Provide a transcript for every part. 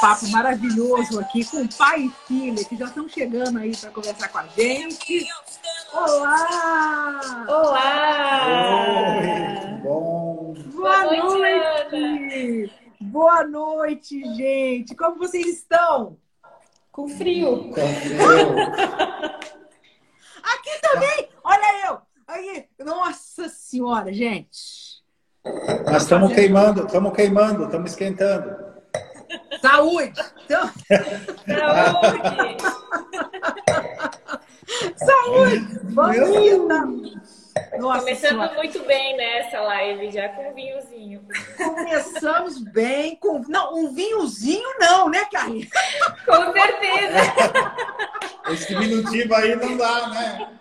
papo maravilhoso aqui com pai e filha que já estão chegando aí para conversar com a gente. Olá! Olá! Oi, bom. Boa, Boa noite, noite! Boa noite, gente! Como vocês estão? Com frio. Confio. Aqui também! Olha eu! Aí, nossa senhora, gente! Nós estamos queimando, estamos queimando, estamos esquentando. Saúde! Então, Saúde! saúde! Vamos Meu esquentar! Nossa Começando senhora! muito bem nessa live, já com vinhozinho. Começamos bem com. Não, um vinhozinho não, né, Carlinhos? Com certeza! Esse diminutivo aí não dá, né?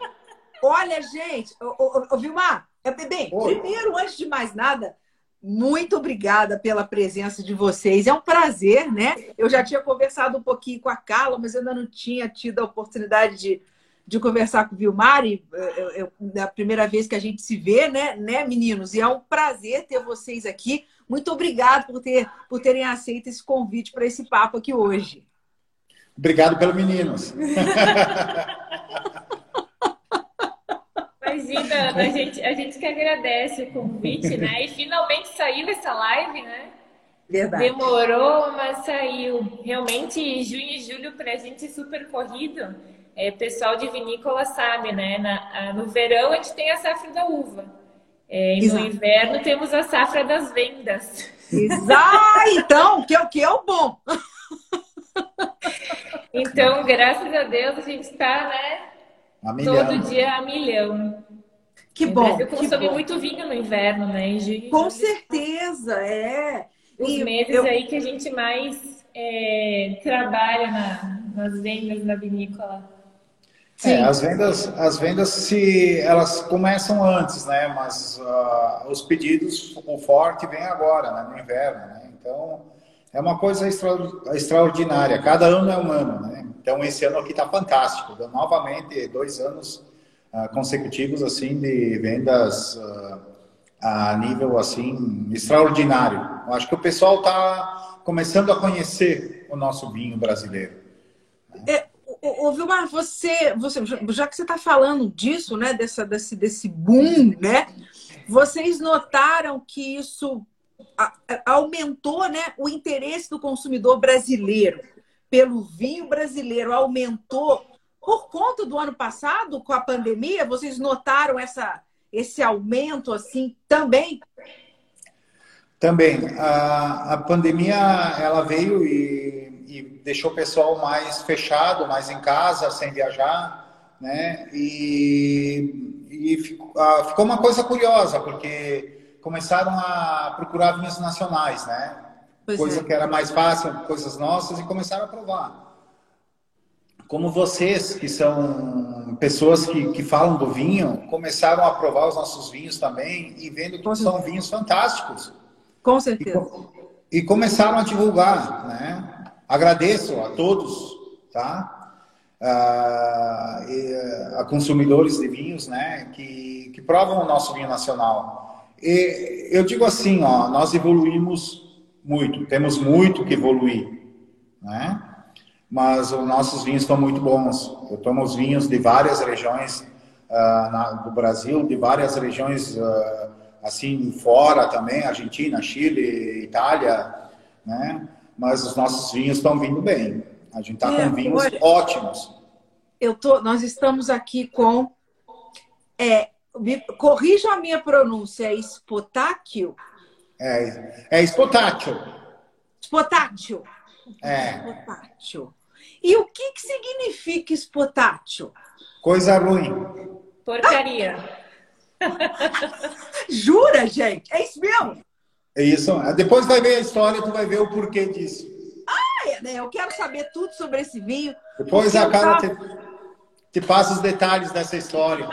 Olha, gente, ô, ô, ô, Vilmar, é, bem, Oi. primeiro, antes de mais nada, muito obrigada pela presença de vocês. É um prazer, né? Eu já tinha conversado um pouquinho com a Carla, mas eu ainda não tinha tido a oportunidade de, de conversar com o Vilmar. E eh, é a primeira vez que a gente se vê, né, né, meninos? E é um prazer ter vocês aqui. Muito obrigada por, ter, por terem aceito esse convite para esse papo aqui hoje. Obrigado pelos meninos. Imagina, a gente, a gente que agradece o convite, né? E finalmente saiu essa live, né? Verdade. Demorou, mas saiu. Realmente, junho e julho pra gente é super corrido. É, pessoal de vinícola sabe, né? Na- a- no verão a gente tem a safra da uva. É, e no Exato. inverno temos a safra das vendas. Ah, então, que é o que é o bom. Então, graças a Deus, a gente está, né? A Todo dia a milhão. Que bom. Brasil que consome bom. muito vinho no inverno, né? Em junho e Com certeza, é. Os E meses eu- aí que a gente mais é, trabalha na- nas vendas na vinícola. Sim. É, as vendas, as vendas se elas começam antes, né? Mas ah, os pedidos, o forte vem agora, né? No inverno, né? Então é uma coisa extra- extraordinária. Cada ano é um ano, né? Então esse ano aqui está fantástico. Novamente dois anos ah, consecutivos assim de vendas ah, a nível assim extraordinário. Eu acho que o pessoal está começando a conhecer o nosso vinho brasileiro. Ô, ô, Vilmar, você, você, já que você está falando disso, né, dessa, desse, desse boom, né, vocês notaram que isso aumentou, né, o interesse do consumidor brasileiro pelo vinho brasileiro aumentou por conta do ano passado com a pandemia? Vocês notaram essa, esse aumento assim também? Também, a, a pandemia ela veio e, e deixou o pessoal mais fechado, mais em casa, sem viajar, né? E, e ficou, ah, ficou uma coisa curiosa, porque começaram a procurar vinhos nacionais, né? Pois coisa é. que era mais fácil, coisas nossas, e começaram a provar. Como vocês, que são pessoas que, que falam do vinho, começaram a provar os nossos vinhos também e vendo que são vinhos fantásticos. Com E, certeza. co- e começaram a divulgar, né? Agradeço a todos, tá? Ah, e, a consumidores de vinhos, né? Que, que provam o nosso vinho nacional. E eu digo assim, ó, nós evoluímos muito, temos muito que evoluir, né? Mas os nossos vinhos estão muito bons. Eu tomo os vinhos de várias regiões ah, na- do Brasil, de várias regiões ah, assim fora também, Argentina, Chile, Itália, né? Mas os nossos vinhos estão vindo bem. A gente está É, com vinhos olha- ótimos. eu tô, nós estamos aqui com. É, me, corrijam a minha pronúncia, é espotáquio? É, é espotátil. Espotátil. É, Espotátil. E o que, que significa espotátil? coisa ruim. Porcaria. Jura, gente? É isso mesmo? É isso. Depois vai ver a história, tu vai ver o porquê disso. É, né? Eu quero saber tudo sobre esse vinho. Depois a eu cara tava- te, te passa os detalhes dessa história.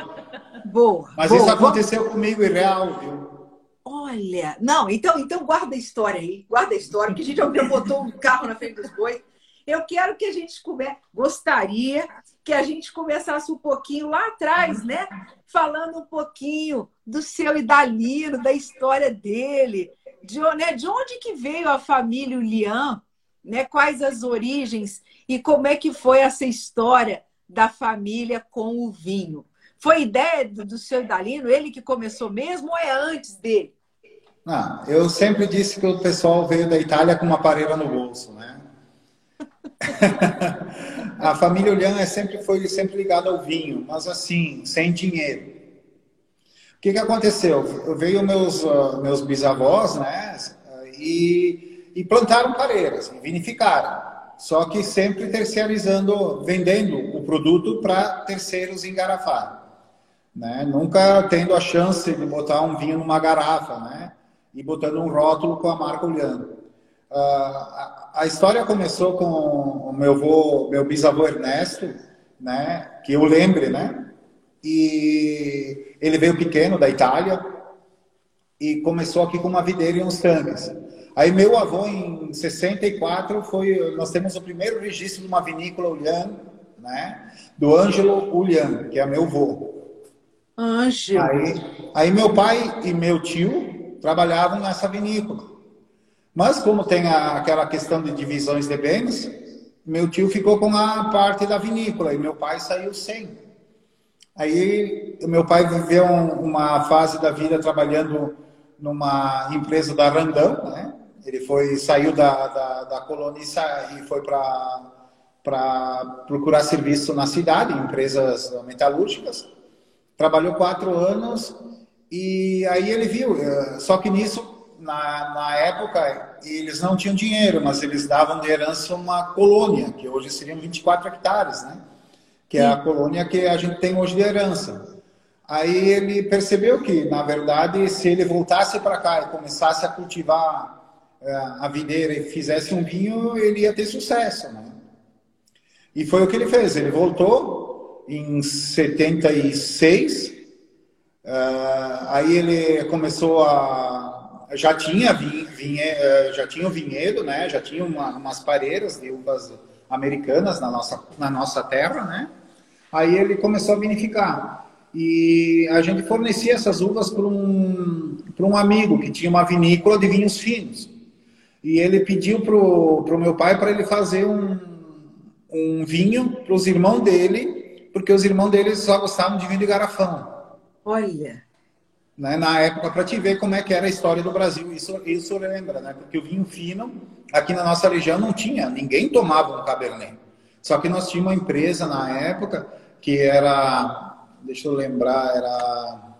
Boa. Mas boa. isso aconteceu comigo e real, viu? Olha, não, então, então guarda a história aí, guarda a história, porque a gente já botou um carro na frente dos bois. Eu quero que a gente gostaria que a gente começasse um pouquinho lá atrás, né? Falando um pouquinho do seu Idalino, da história dele. de, né, de onde que veio a família Lian, né? Quais as origens e como é que foi essa história da família com o vinho? Foi ideia do, do seu Idalino, ele que começou mesmo ou é antes dele? Não, eu sempre disse que o pessoal veio da Itália com uma pareira no bolso, né? a família Ulian é sempre foi sempre ligada ao vinho, mas assim, sem dinheiro. O que, que aconteceu? Veio meus uh, meus bisavós, né? E, e plantaram pareiras, vinificaram. Só que sempre terceirizando, vendendo o produto para terceiros engarrafar. Né? Nunca tendo a chance de botar um vinho numa garrafa, né? E botando um rótulo com a marca Ulian. Uh, a, a história começou com o meu avô, meu bisavô Ernesto, né? Que eu lembre, né? E ele veio pequeno da Itália e começou aqui com uma videira e uns tanques. Aí meu avô em 64 foi, nós temos o primeiro registro de uma vinícola Ulian, né? Do Ângelo Ulian, que é meu avô. Ângelo. Aí, aí meu pai e meu tio trabalhavam nessa vinícola. Mas como tem a, aquela questão de divisões de bens, meu tio ficou com a parte da vinícola e meu pai saiu sem. Aí meu pai viveu uma fase da vida trabalhando numa empresa da Randão, né? Ele foi saiu da, da, da e foi para para procurar serviço na cidade, em empresas metalúrgicas. Trabalhou quatro anos e aí ele viu. Eh, só que nisso, na, na época, eles não tinham dinheiro, mas eles davam de herança uma colônia, que hoje seriam 24 hectares, né? Que é a colônia que a gente tem hoje de herança. Aí ele percebeu que, na verdade, se ele voltasse para cá e começasse a cultivar é, a videira e fizesse um vinho, ele ia ter sucesso, né? E foi o que ele fez. Ele voltou em 76, uh, é, aí ele começou a já tinha vinhe, é, já tinha o vinhedo, né? Já tinha uma, umas pareiras de uvas americanas na nossa na nossa terra, né? Aí ele começou a vinificar e a gente fornecia essas uvas para um para um amigo que tinha uma vinícola de vinhos finos. E ele pediu pro, pro meu pai para ele fazer um, um vinho para os irmãos dele, porque os irmãos dele só gostavam de vinho de garrafão. Olha. Né, na época, para te ver como é que era a história do Brasil. Isso, isso lembra, né? Porque o vinho fino, aqui na nossa região, não tinha. Ninguém tomava um Cabernet. Só que nós tínhamos uma empresa na época que era, deixa eu lembrar, era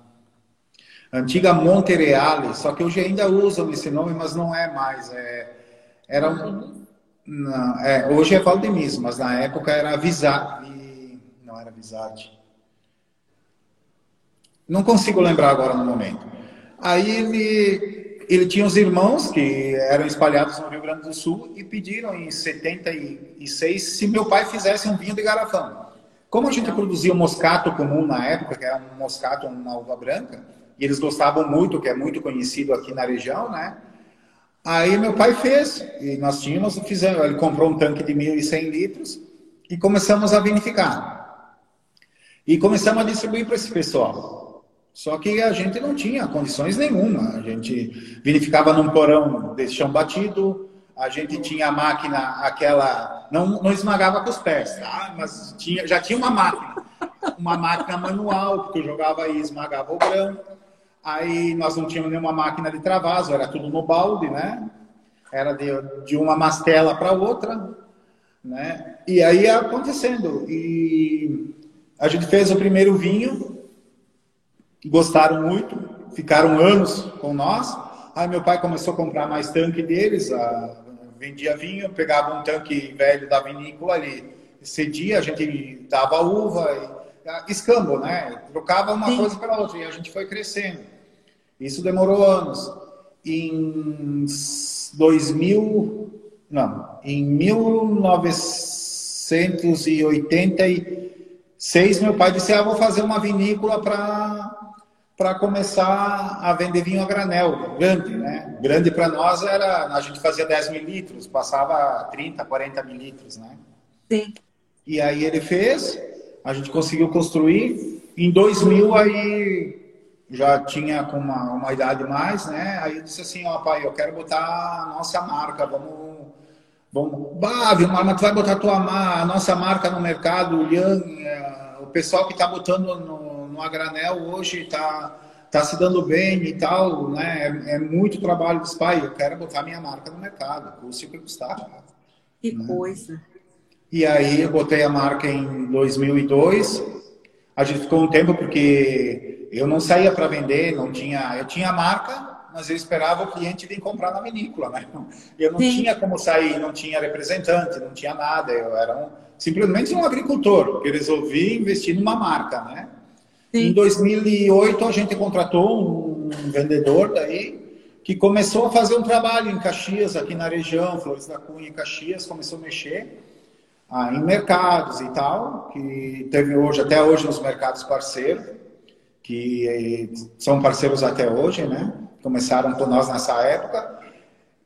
antiga Montereale, só que hoje ainda usam esse nome, mas não é mais. É, era um, não, é, hoje é Valdemiro, mas na época era Visade. Não era Visade. Não consigo lembrar agora no momento. Aí ele, ele tinha os irmãos que eram espalhados no Rio Grande do Sul e pediram em 76 se meu pai fizesse um vinho de garrafão. Como a gente produzia moscato comum na época, que era um moscato, uma uva branca, e eles gostavam muito, que é muito conhecido aqui na região, né? Aí meu pai fez, e nós tínhamos, fizemos, ele comprou um tanque de 1.100 litros e começamos a vinificar. E começamos a distribuir para esse pessoal. Só que a gente não tinha condições nenhuma. A gente vinificava num porão de chão batido, a gente tinha a máquina, aquela. Não, não esmagava com os pés, tá? mas tinha, já tinha uma máquina. Uma máquina manual, que eu jogava e esmagava o grão. Aí nós não tínhamos nenhuma máquina de travaso, era tudo no balde, né? Era de, de uma mastela para outra, né? E aí ia acontecendo. E a gente fez o primeiro vinho, gostaram muito, ficaram anos com nós. Aí meu pai começou a comprar mais tanque deles, a, vendia vinho, pegava um tanque velho da vinícola ali, cedia, a gente dava uva, e, escambo, né? Trocava uma Sim. coisa pela outra e a gente foi crescendo. Isso demorou anos. Em 2000, não, em 1986, meu pai disse: Ah, vou fazer uma vinícola para para começar a vender vinho a granel, grande, né? Grande para nós era, a gente fazia 10 mil litros, passava 30, 40 mil litros, né? Sim. E aí ele fez, a gente conseguiu construir. Em 2000 aí já tinha com uma, uma idade mais, né? Aí eu disse assim, ó, pai, eu quero botar a nossa marca, vamos... Vamos, bah, Vilmar, mas tu vai botar tua, a nossa marca no mercado, o Lian, é, o pessoal que está botando no, no a granel hoje está tá se dando bem e tal, né? É, é, muito trabalho dos pais. Eu quero botar minha marca no mercado, custe o que custar. Que né? coisa. E aí eu botei a marca em 2002. A gente ficou um tempo porque eu não saía para vender, não tinha, eu tinha a marca, mas eu esperava o cliente vir comprar na vinícola, né? Eu não Sim. tinha como sair, não tinha representante, não tinha nada. Eu era um, simplesmente um agricultor que resolvi investir numa marca, né? Sim. Em 2008 a gente contratou um vendedor daí que começou a fazer um trabalho em Caxias, aqui na região, Flores da Cunha e Caxias, começou a mexer ah, em mercados e tal, que teve hoje, até hoje, nos mercados parceiros, que eh, são parceiros até hoje, né? começaram com nós nessa época.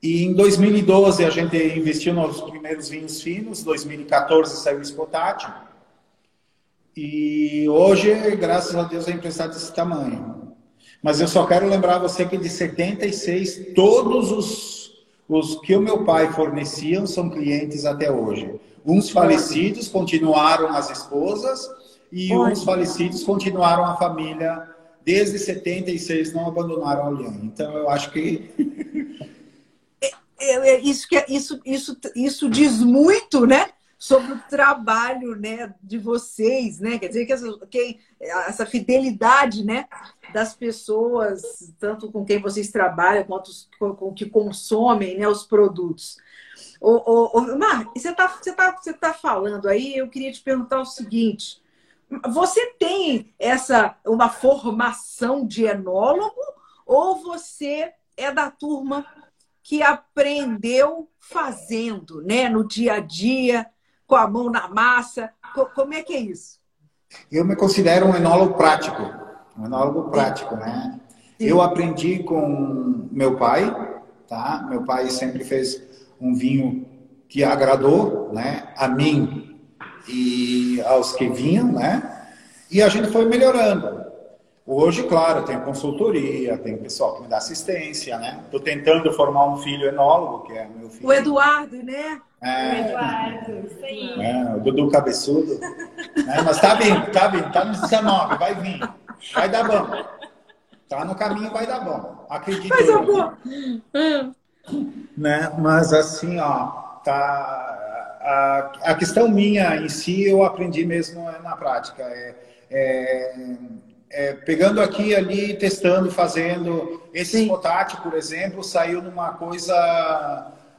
E em 2012 a gente investiu nos primeiros vinhos finos, 2014 saiu o Spotate. E hoje, graças a Deus, é emprestado desse tamanho. Mas eu só quero lembrar você que de 76, todos os, os que o meu pai forneciam são clientes até hoje. Uns falecidos continuaram as esposas e uns falecidos continuaram a família desde 76 não abandonaram a Oliane. Então eu acho que é, é, é, isso, que isso, isso, isso diz muito, né? Sobre o trabalho né, de vocês, né? Quer dizer, que essa, que essa fidelidade né, das pessoas, tanto com quem vocês trabalham, quanto com, com que consomem né, os produtos. Ô, Mar, você está você tá, você tá falando aí, eu queria te perguntar o seguinte: você tem essa uma formação de enólogo ou você é da turma que aprendeu fazendo, né, no dia a dia, com a mão na massa? Como é que é isso? Eu me considero um enólogo prático, um enólogo prático, né? Sim. Eu aprendi com meu pai, tá? Meu pai sempre fez um vinho que agradou, né? A mim e aos que vinham, né? E a gente foi melhorando. Hoje, claro, tem consultoria, tem pessoal que me dá assistência, né? Estou tentando formar um filho enólogo, que é meu filho. O Eduardo, né? É, o Eduardo, isso aí. É, o Dudu Cabeçudo. né? Mas tá vindo, tá vindo, tá no 19, vai vir. Vai dar bom. Tá no caminho, vai dar bom. Acredito. Mas eu vou. Né? Mas assim, ó, tá a, a questão minha em si eu aprendi mesmo na prática. É, é, é, pegando aqui ali, testando, fazendo. Esse Spotate, por exemplo, saiu numa coisa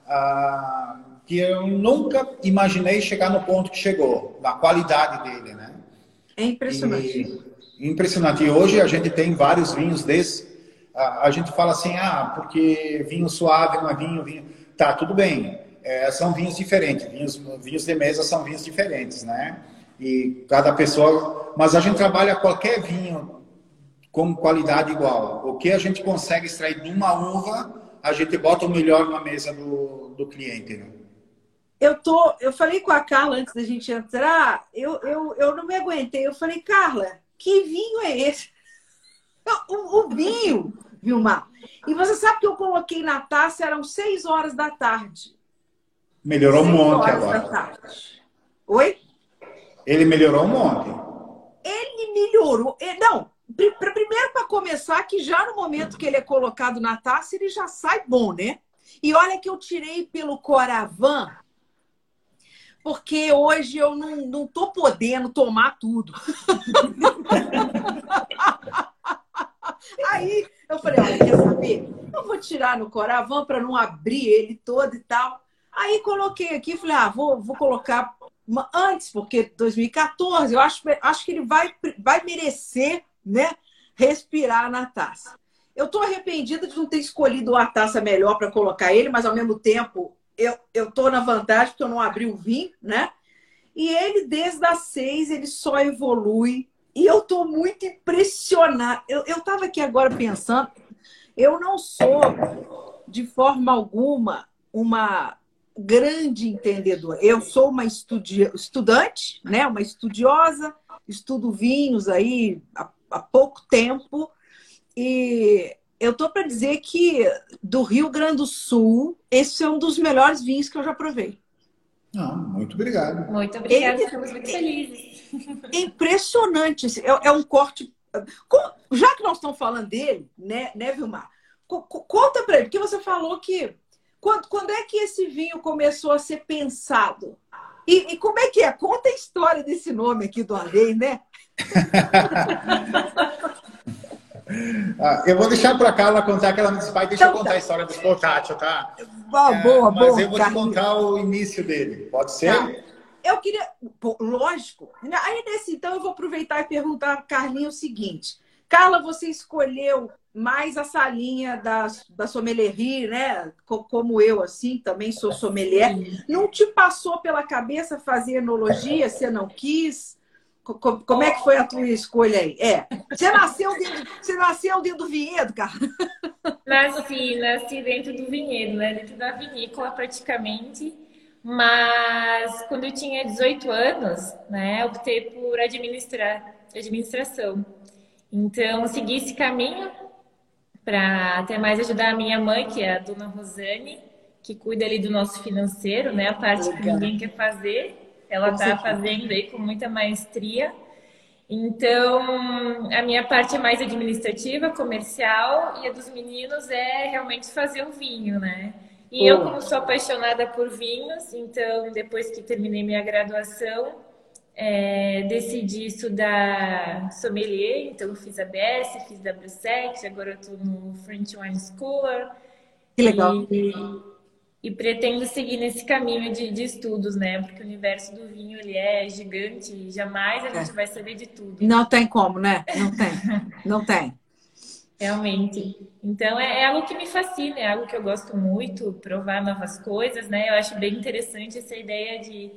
ah, que eu nunca imaginei chegar no ponto que chegou, da qualidade dele, né? É impressionante. E, impressionante. E hoje a gente tem vários vinhos desses. A, a gente fala assim, ah, porque vinho suave não é vinho, vinho. Tá, tudo bem é, são vinhos diferentes. Vinhos, vinhos de mesa são vinhos diferentes, né? E cada pessoa. Mas a gente trabalha qualquer vinho com qualidade igual. O que a gente consegue extrair de uma uva, a gente bota o melhor na mesa do, do cliente. Né? Eu tô, eu falei com a Carla antes da gente entrar, eu, eu, eu não me aguentei. Eu falei, Carla, que vinho é esse? O, o vinho, Vilmar. E você sabe que eu coloquei na taça, eram seis horas da tarde. Melhorou um monte agora. Oi? Ele melhorou um monte. Ele melhorou. Não, primeiro para começar, que já no momento que ele é colocado na taça, ele já sai bom, né? E olha que eu tirei pelo Coravan, porque hoje eu não, não tô podendo tomar tudo. Aí eu falei, olha, quer saber? Eu vou tirar no Coravan para não abrir ele todo e tal. Aí coloquei aqui, falei, ah, vou, vou colocar antes, porque 2014, eu acho, acho que ele vai, vai merecer, né, respirar na taça. Eu estou arrependida de não ter escolhido uma taça melhor para colocar ele, mas ao mesmo tempo eu, eu tô na vantagem porque eu não abri o vinho, né? E ele, desde as seis, ele só evolui. E eu estou muito impressionada. Eu estava aqui agora pensando, eu não sou, de forma alguma, uma grande entendedora. Eu sou uma estudi estudante, né? uma estudiosa, estudo vinhos aí há, há pouco tempo, E eu tô para dizer que do Rio Grande do Sul, esse é um dos melhores vinhos que eu já provei. Ah, muito obrigado. Muito obrigada, estamos muito felizes. Impressionante. É, é um corte. Já que nós estamos falando dele, né, né Vilmar? Conta para ele, porque você falou que. Quando, quando é que esse vinho começou a ser pensado? E, e como é que é? Conta a história desse nome aqui do Além, né? ah, eu vou deixar para Carla contar que ela me disse, pai, deixa então, eu contar tá. a história dos potátil, tá? Boa, é, boa, mas boa, eu vou te contar o início dele, pode ser? Tá. Eu queria, pô, lógico. Aí nesse então eu vou aproveitar e perguntar a Carlinha o seguinte: Carla, você escolheu mais a salinha da, da sommelierie, né? Como eu, assim, também sou sommelier. Não te passou pela cabeça fazer enologia? Você não quis? Como é que foi a tua escolha aí? É, você nasceu dentro, você nasceu dentro do vinhedo, cara? Nasci, nasci dentro do vinhedo, né? Dentro da vinícola, praticamente. Mas quando eu tinha 18 anos, né, optei por administrar, administração. Então, segui esse caminho para até mais ajudar a minha mãe, que é a dona Rosane, que cuida ali do nosso financeiro, né? A parte Legal. que ninguém quer fazer, ela está fazendo aí com muita maestria. Então, a minha parte é mais administrativa, comercial, e a dos meninos é realmente fazer o vinho, né? E eu, como sou apaixonada por vinhos, então, depois que terminei minha graduação, é, decidi estudar sommelier, então fiz a BS, fiz W7, agora estou no French Wine Scholar. Que legal. E, e pretendo seguir nesse caminho de, de, estudos, né? Porque o universo do vinho ele é gigante e jamais a gente é. vai saber de tudo. Não tem como, né? Não tem. Não tem. Realmente. Então é, é, algo que me fascina, é algo que eu gosto muito, provar novas coisas, né? Eu acho bem interessante essa ideia de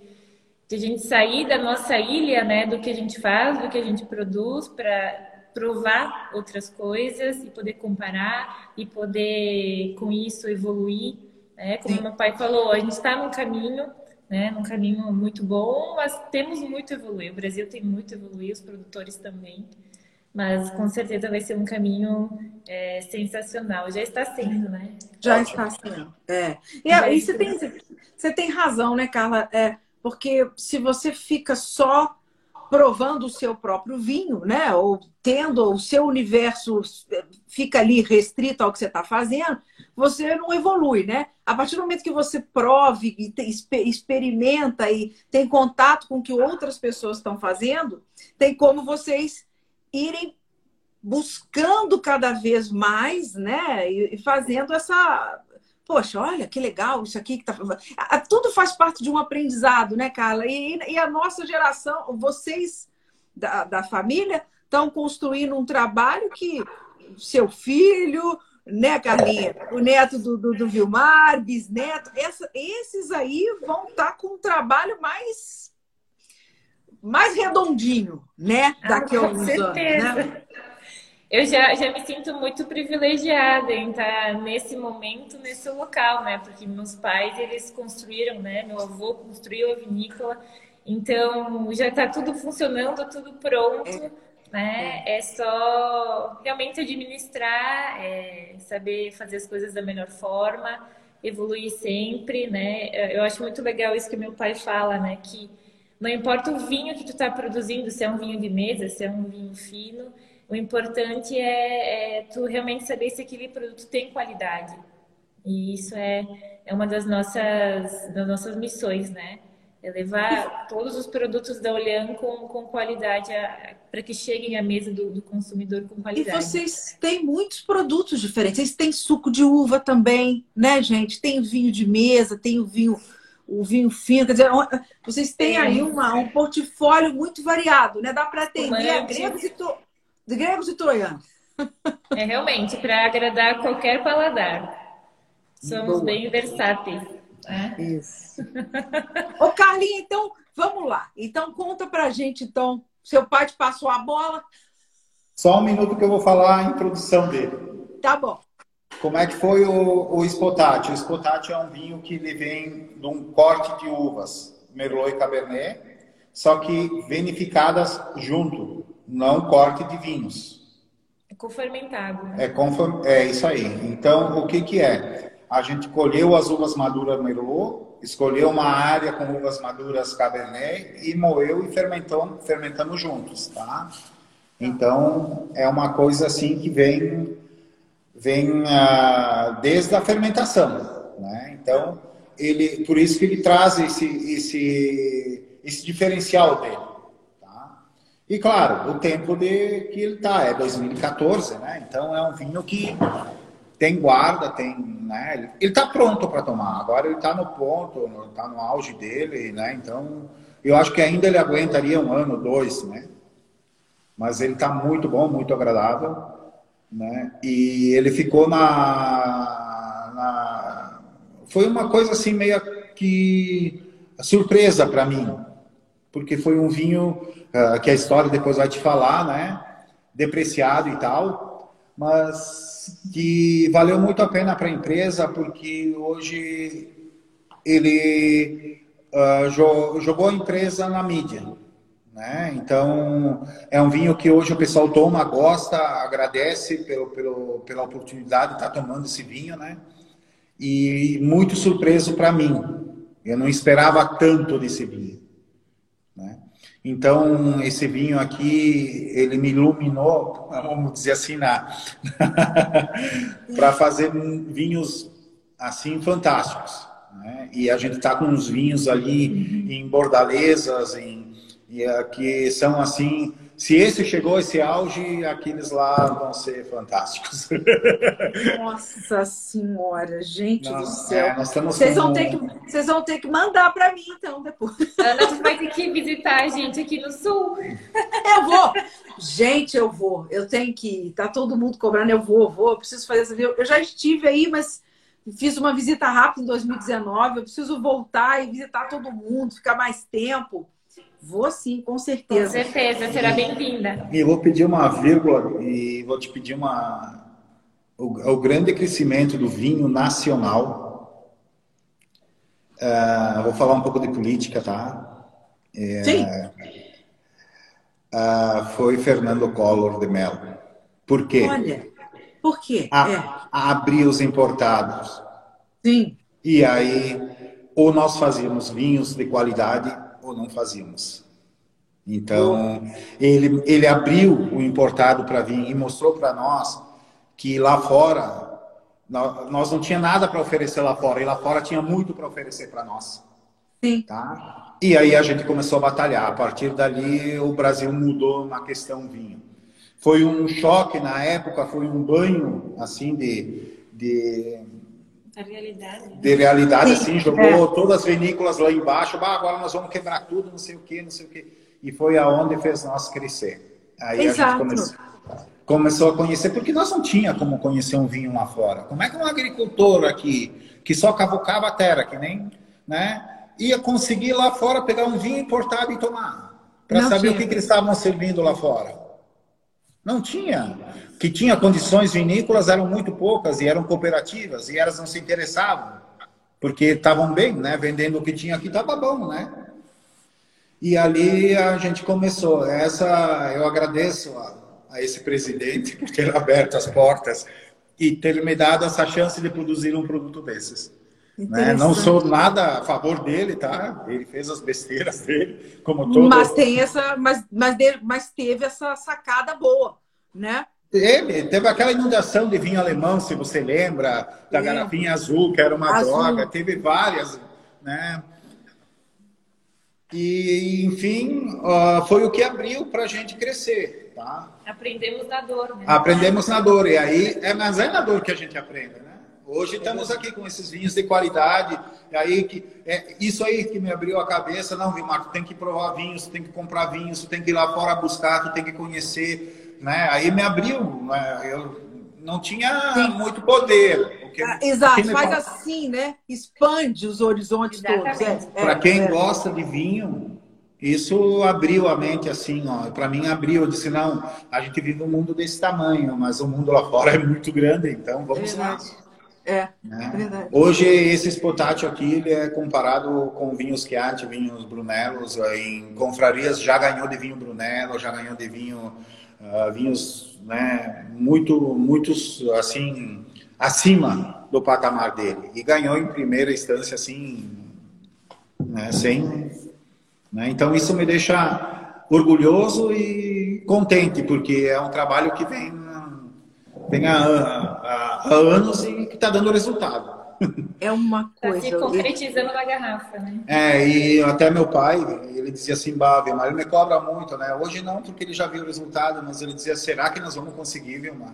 de a gente sair da nossa ilha, né, do que a gente faz, do que a gente produz, para provar outras coisas e poder comparar e poder com isso evoluir, né? Como Sim. meu pai falou, a gente está num caminho, né, num caminho muito bom, mas temos muito a evoluir. O Brasil tem muito a evoluir, os produtores também. Mas com certeza vai ser um caminho é, sensacional. Já está sendo, né? Já Ótimo. está sendo. É. E aí você tem, você tem razão, né, Carla? É, porque se você fica só provando o seu próprio vinho, né? Ou tendo o seu universo fica ali restrito ao que você está fazendo, você não evolui, né? A partir do momento que você prove e experimenta e tem contato com o que outras pessoas estão fazendo, tem como vocês irem buscando cada vez mais, né? E fazendo essa poxa, olha que legal isso aqui que tá. Tudo faz parte de um aprendizado, né, Carla? E, e a nossa geração, vocês da, da família, estão construindo um trabalho que seu filho, né, Carlinha? O neto do, do, do Vilmar, bisneto, essa, esses aí vão estar tá com um trabalho mais mais redondinho, né? Daqui a ah, alguns anos. Né? eu já, já me sinto muito privilegiada em estar nesse momento, nesse local, né? Porque meus pais, eles construíram, né? Meu avô construiu a vinícola, então já está tudo funcionando, tudo pronto, é. Né? É só realmente administrar, é, saber fazer as coisas da melhor forma, evoluir sempre, né? Eu acho muito legal isso que meu pai fala, né? Que não importa o vinho que tu está produzindo, se é um vinho de mesa, se é um vinho fino, o importante é, é, tu realmente saber se aquele produto tem qualidade. E isso é, é uma das nossas, das nossas missões, né? É levar todos os produtos da Olhão com, com qualidade para que cheguem à mesa do, do, consumidor com qualidade. E vocês têm muitos produtos diferentes. Vocês têm suco de uva também, né, gente? Tem vinho de mesa, tem o vinho o vinho fino, quer dizer, vocês têm aí uma, um portfólio muito variado, né? Dá para atender a gregos e, to, de gregos e troianos. É realmente para agradar qualquer paladar. Somos Boa. bem versáteis. Né? Isso. Ô, Carlinha, então vamos lá. Então conta pra gente, então. Seu pai te passou a bola? Só um minuto que eu vou falar a introdução dele. Tá bom. Como é que foi o, o Spotate? O Spotate é um vinho que ele vem de um corte de uvas, Merlot e Cabernet, só que vinificadas junto não corte de vinhos. É cofermentado. Né? É, conform... é isso aí. Então, o que que é? A gente colheu as uvas maduras Merlot, escolheu uma área com uvas maduras Cabernet e moeu e fermentou, fermentamos juntos, tá? Então, é uma coisa assim que vem, vem uh, desde a fermentação, né? Então, ele, por isso que ele traz esse, esse, esse diferencial dele. Tá? E claro, o tempo de que ele está é 2014, né? Então é um vinho que tem guarda, tem, né? Ele está pronto para tomar. Agora ele está no ponto, está no auge dele, né? Então eu acho que ainda ele aguentaria um ano, dois, né? Mas ele está muito bom, muito agradável, né? E ele ficou na, na foi uma coisa assim meio que surpresa para mim, porque foi um vinho uh, que a história depois vai te falar, né? Depreciado e tal, mas que valeu muito a pena para a empresa porque hoje ele uh, jogou a empresa na mídia. Né? Então, é um vinho que hoje o pessoal toma, gosta, agradece pelo, pelo, pela oportunidade de estar tomando esse vinho, né? e muito surpreso para mim. Eu não esperava tanto desse vinho. Né? Então, esse vinho aqui, ele me iluminou, vamos dizer assim, na... para fazer vinhos assim fantásticos. Né? E a gente está com uns vinhos ali em bordalezas, em, e, que são assim se esse chegou a esse auge, aqueles lá vão ser fantásticos. Nossa senhora, gente Não, do céu. É, vocês, vão ter que, vocês vão ter que mandar para mim, então, depois. Ana, você vai ter que visitar a gente aqui no Sul. Eu vou. Gente, eu vou. Eu tenho que ir. Tá todo mundo cobrando, eu vou, eu vou. Eu preciso fazer essa... Eu já estive aí, mas fiz uma visita rápida em 2019. Eu preciso voltar e visitar todo mundo, ficar mais tempo. Vou sim, com certeza. Com certeza, será bem-vinda. E vou pedir uma vírgula e vou te pedir uma o, o grande crescimento do vinho nacional. Uh, vou falar um pouco de política, tá? É, sim. Uh, foi Fernando Collor de Mello. Por quê? Olha, por quê? A, é. Abrir os importados. Sim. E aí, ou nós fazíamos vinhos de qualidade ou não fazíamos. Então, ele, ele abriu o importado para vir e mostrou para nós que lá fora, nós não tinha nada para oferecer lá fora, e lá fora tinha muito para oferecer para nós. Sim. Tá? E aí a gente começou a batalhar. A partir dali, o Brasil mudou na questão vinho. Foi um choque na época, foi um banho, assim, de, de a realidade. De realidade, assim, jogou é. todas as vinícolas lá embaixo, bah, agora nós vamos quebrar tudo, não sei o que, não sei o que. E foi aonde fez nós crescer. Aí Exato. a gente começou, começou a conhecer, porque nós não tinha como conhecer um vinho lá fora. Como é que um agricultor aqui, que só cavucava a terra, que nem, né, ia conseguir lá fora pegar um vinho importado e tomar? Para saber tinha. o que, que eles estavam servindo lá fora. Não tinha. Que tinha condições vinícolas eram muito poucas e eram cooperativas e elas não se interessavam porque estavam bem, né? Vendendo o que tinha aqui estava bom, né? E ali a gente começou. Essa eu agradeço a, a esse presidente por ter aberto as portas e ter me dado essa chance de produzir um produto desses. Né? Não sou nada a favor dele, tá? Ele fez as besteiras dele, como todo. Mas tem essa, mas, mas, mas teve essa sacada boa, né? Teve, teve aquela inundação de vinho alemão, se você lembra, da é. garrafinha azul, que era uma azul. droga, teve várias, né? E, enfim, uh, foi o que abriu para a gente crescer, tá? Aprendemos na dor, né? Aprendemos na dor, e aí, é, mas é na dor que a gente aprende, né? Hoje estamos aqui com esses vinhos de qualidade, e aí que é isso aí que me abriu a cabeça, não, viu, Marco, tem que provar vinhos, tem que comprar vinhos, tem que ir lá fora buscar, tu tem que conhecer, né? Aí me abriu, né? eu não tinha Sim. muito poder. Que, ah, exato, faz fala... assim, né? Expande os horizontes Exatamente. todos. É, Para é, quem é. gosta de vinho, isso abriu a mente assim, ó. Para mim abriu, eu disse não, a gente vive um mundo desse tamanho, mas o mundo lá fora é muito grande, então vamos lá. É, né? é verdade. Hoje, esse Spotatio aqui, ele é comparado com vinhos Chianti, vinhos Brunelos, em confrarias já ganhou de vinho Brunello, já ganhou de vinho uh, vinhos né, muito, muitos assim acima do patamar dele e ganhou em primeira instância assim, né, sem, né, então isso me deixa orgulhoso e contente porque é um trabalho que vem vem há, há, há anos e que está dando resultado. É uma coisa. Está se concretizando na garrafa, né? É, e até meu pai, ele dizia assim, Bah, Vilmar, ele me cobra muito, né? Hoje não, porque ele já viu o resultado, mas ele dizia, será que nós vamos conseguir, Vilmar?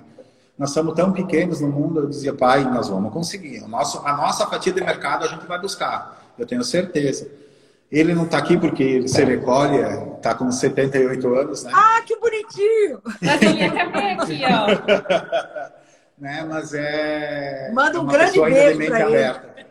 Nós somos tão pequenos no mundo, eu dizia, pai, nós vamos conseguir. O nosso, a nossa fatia de mercado a gente vai buscar, eu tenho certeza. Ele não está aqui porque ele se recolhe, está com 78 anos, né? Ah, que bonitinho! A minha também aqui, ó. né? Mas é. Manda um é grande beijo para ele. Aberta,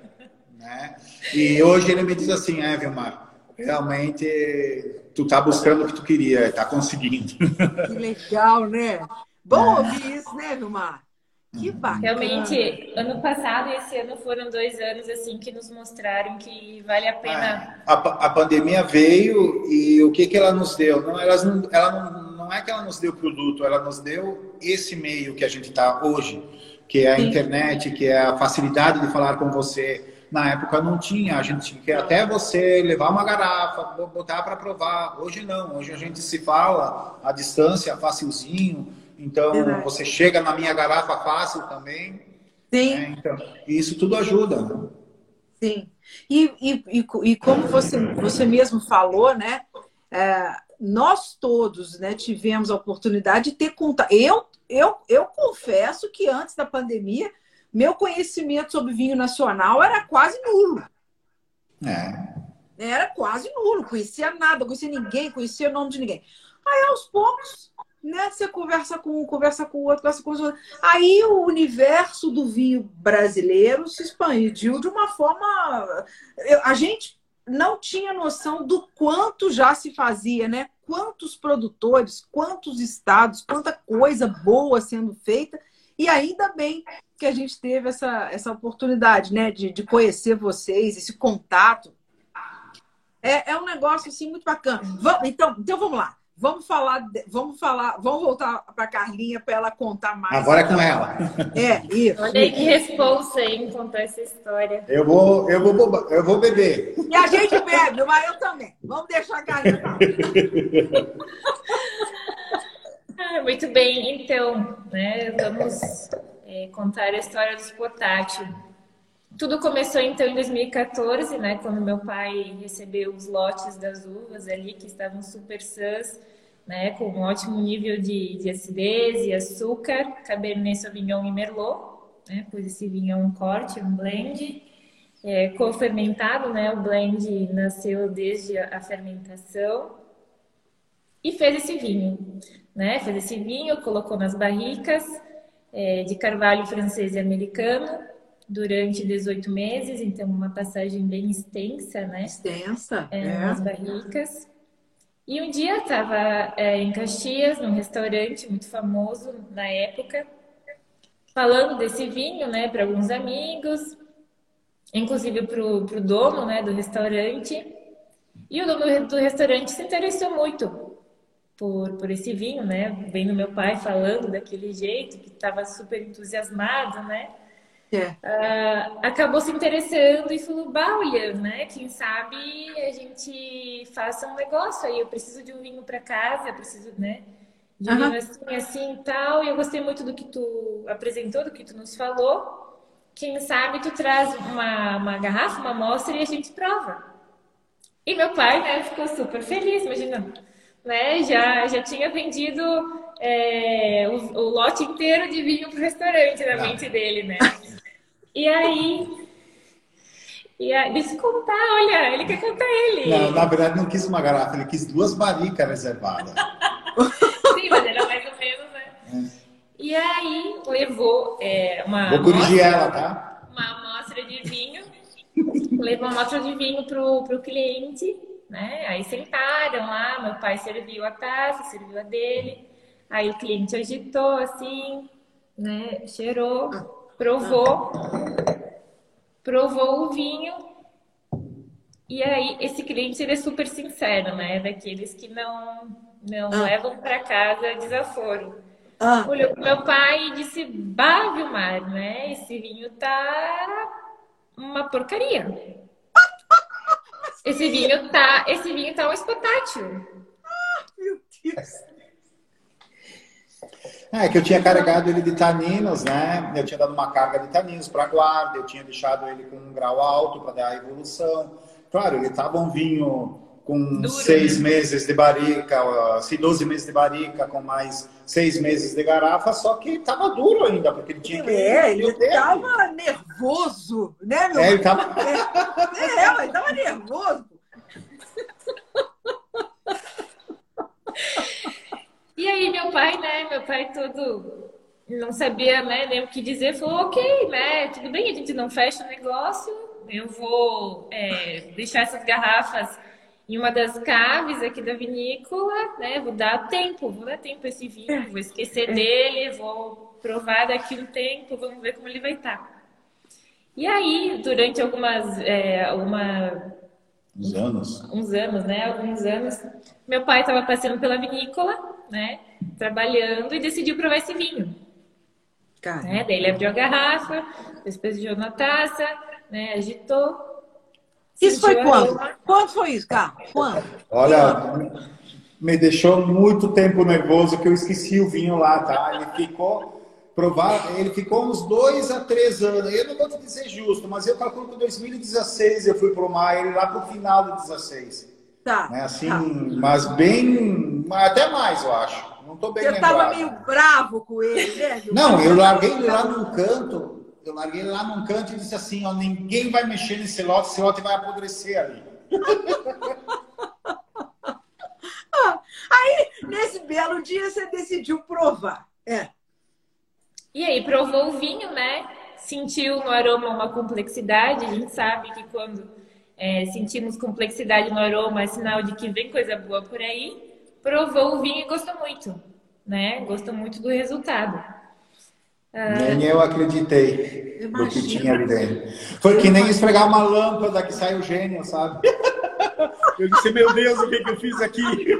né? E hoje ele me diz assim, é, Vilmar, realmente tu tá buscando o que tu queria, tá conseguindo. Que legal, né? Bom é. ouvir isso, né, Vilmar? Que bacana. Realmente, ano passado e esse ano foram dois anos assim que nos mostraram que vale a pena. É. A, a pandemia veio e o que, que ela nos deu? Não, elas não, ela não, não é que ela nos deu produto, ela nos deu esse meio que a gente está hoje, que é a Sim. internet, que é a facilidade de falar com você. Na época não tinha, a gente tinha que até você levar uma garrafa, botar para provar. Hoje não, hoje a gente se fala à distância, facilzinho. Então Verdade. você chega na minha garrafa fácil também. Sim. Né? Então, isso tudo ajuda. Né? Sim. E, e, e, e, como você, você mesmo falou, né? É, nós todos né, tivemos a oportunidade de ter contato. Eu, eu, eu confesso que antes da pandemia, meu conhecimento sobre vinho nacional era quase nulo. É. Era quase nulo, conhecia nada, conhecia ninguém, conhecia o nome de ninguém. Aí aos poucos, né, você conversa com um, conversa com o outro, conversa com o outro. Aí o universo do vinho brasileiro se expandiu de uma forma. A gente não tinha noção do quanto já se fazia, né? Quantos produtores, quantos estados, quanta coisa boa sendo feita. E ainda bem que a gente teve essa, essa oportunidade, né? De, de conhecer vocês, esse contato. É, é um negócio assim muito bacana. Vamos, então, então vamos lá. Vamos falar, vamos falar, vamos voltar para a Carlinha para ela contar mais. Agora é com ela. É, isso. Olha aí que responsa em contar essa história. Eu vou, eu vou, eu vou beber. E a gente bebe, mas eu também. Vamos deixar a Carlinha ah, Muito bem, então, né, vamos é, contar a história dos potátil. Tudo começou então em 2014, né, quando meu pai recebeu os lotes das uvas ali que estavam super sãs, né, com um ótimo nível de, de acidez e açúcar, Cabernet Sauvignon e Merlot, né, pois esse vinho é um corte, um blend, é, co-fermentado, né, o blend nasceu desde a, fermentação e fez esse vinho, né, fez esse vinho, colocou nas barricas é, de carvalho francês e americano durante 18 meses, então uma passagem bem extensa, né? Extensa, é, é. Nas barricas. E um dia estava é, em Caxias, num restaurante muito famoso na época, falando desse vinho, né, para alguns amigos, inclusive para o dono, né, do restaurante. E o dono do restaurante se interessou muito por, por esse vinho, né? Vendo meu pai falando daquele jeito, que estava super entusiasmado, né? É. Uh, acabou se interessando e falou, bah, olha, né? Quem sabe a gente faça um negócio aí. Eu preciso de um vinho para casa, eu preciso, né? De um uhum. vinho assim, assim e tal. E eu gostei muito do que tu apresentou, do que tu nos falou. Quem sabe tu traz uma, uma garrafa, uma amostra e a gente prova. E meu pai, né, ficou super feliz, imagina, né? Já, já tinha vendido é, o, o, lote inteiro de vinho pro restaurante na mente dele, né? E aí. E aí, deixa eu contar, olha, ele quer contar ele. Não, na verdade não quis uma garrafa, ele quis duas barricas reservadas. Sim, mas era mais ou menos, né? É. E aí levou é, uma. Vou corrigir amostra, ela, tá? Uma amostra de vinho. levou uma amostra de vinho pro, pro cliente, né? Aí sentaram lá, meu pai serviu a taça, serviu a dele. Aí o cliente agitou assim, né? Cheirou provou, provou o vinho E aí, esse cliente ele é super sincero, né? Daqueles que não, não ah. levam para casa desaforo. Ah. Olhou pro meu pai e disse: Bah, Vilmar, né? Esse vinho tá uma porcaria. Esse vinho tá, esse vinho tá um espetáculo. Ah, meu Deus. É que eu tinha carregado ele de taninos, né? Eu tinha dado uma carga de taninos para guarda, eu tinha deixado ele com um grau alto para dar a evolução. Claro, ele estava um vinho com Duro, seis né? meses de barrica, assim, 12 meses de barrica, com mais seis meses de garrafa, só que estava duro ainda, porque ele tinha que. É, ele estava nervoso, né, meu? É, ele estava. É, é, ele estava nervoso. E aí, meu pai, né? Meu pai todo não sabia né, nem o que dizer, falou: ok, né? Tudo bem, a gente não fecha o negócio, eu vou é, deixar essas garrafas em uma das caves aqui da vinícola, né? Vou dar tempo, vou dar tempo a esse vinho, vou esquecer dele, vou provar daqui um tempo, vamos ver como ele vai estar. E aí, durante algumas, é, uma, uns anos, uns anos, né? Alguns anos, meu pai estava passando pela vinícola, né? Trabalhando e decidiu provar esse vinho. Cara. Né? Daí ele abriu a garrafa, depois deu na taça, né? Agitou, isso foi quando? Quando foi isso, Carlos? Quando? Olha, me deixou muito tempo nervoso que eu esqueci o vinho lá, tá? Ele ficou provar, ele ficou uns dois a três anos. Eu não vou te dizer justo, mas eu calculo que em 2016 eu fui pro mar, ele lá pro final de 16. Tá. Né? Assim, tá. mas bem, até mais, eu acho. Não tô bem Você lembrado. tava meio bravo com ele, né? Não, eu larguei ele lá num canto eu larguei lá num canto e disse assim, ó, ninguém vai mexer nesse lote, esse lote vai apodrecer ali. aí, nesse belo dia, você decidiu provar. É. E aí, provou o vinho, né? Sentiu no aroma uma complexidade. A gente sabe que quando é, sentimos complexidade no aroma é sinal de que vem coisa boa por aí. Provou o vinho e gostou muito, né? Gostou muito do resultado. Nem eu acreditei Imagina. do que tinha ali dentro. Foi que nem esfregar uma lâmpada que sai o gênio, sabe? Eu disse, meu Deus, o que, que eu fiz aqui?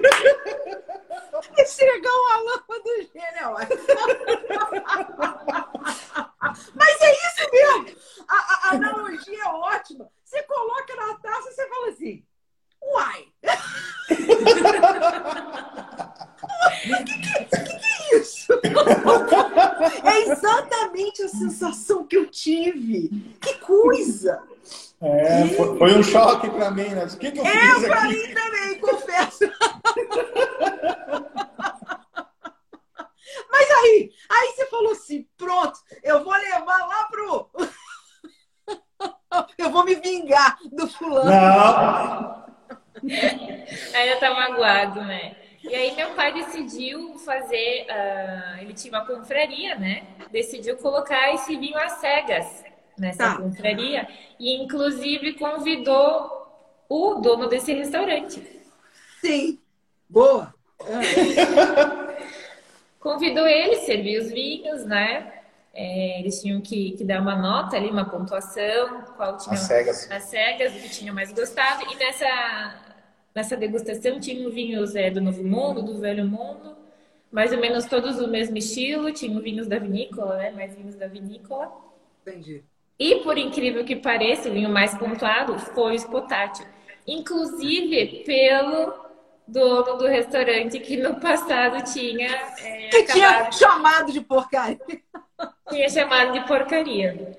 Esfregar uma lâmpada do gênio, Mas é isso mesmo! A, a, a analogia é ótima. Você coloca na taça e você fala assim, uai! O que, que, que, que é isso? É exatamente a sensação que eu tive. Que coisa! É, foi, foi um choque para mim, né? O que, que eu é, fiz para mim também, confesso. Mas aí, aí você falou assim, pronto, eu vou levar lá pro... eu vou me vingar do fulano. Não. Ainda tá magoado, né? E aí meu pai decidiu fazer, uh, ele tinha uma confraria, né? Decidiu colocar esse vinho às cegas nessa tá. confraria e inclusive convidou o dono desse restaurante. Sim, boa. convidou ele, serviu os vinhos, né? É, eles tinham que, que, dar uma nota ali, uma pontuação, qual tinha as cegas, as cegas, o que tinha mais gostado. E nessa Nessa degustação tinham vinhos é, do Novo Mundo, do Velho Mundo, mais ou menos todos do mesmo estilo. Tinham vinhos da vinícola, né? Mais vinhos da vinícola. Entendi. E por incrível que pareça, o vinho mais pontuado foi o Spotatio. Inclusive pelo dono do restaurante que no passado tinha. É, que acabado... tinha chamado de porcaria. Tinha chamado de porcaria.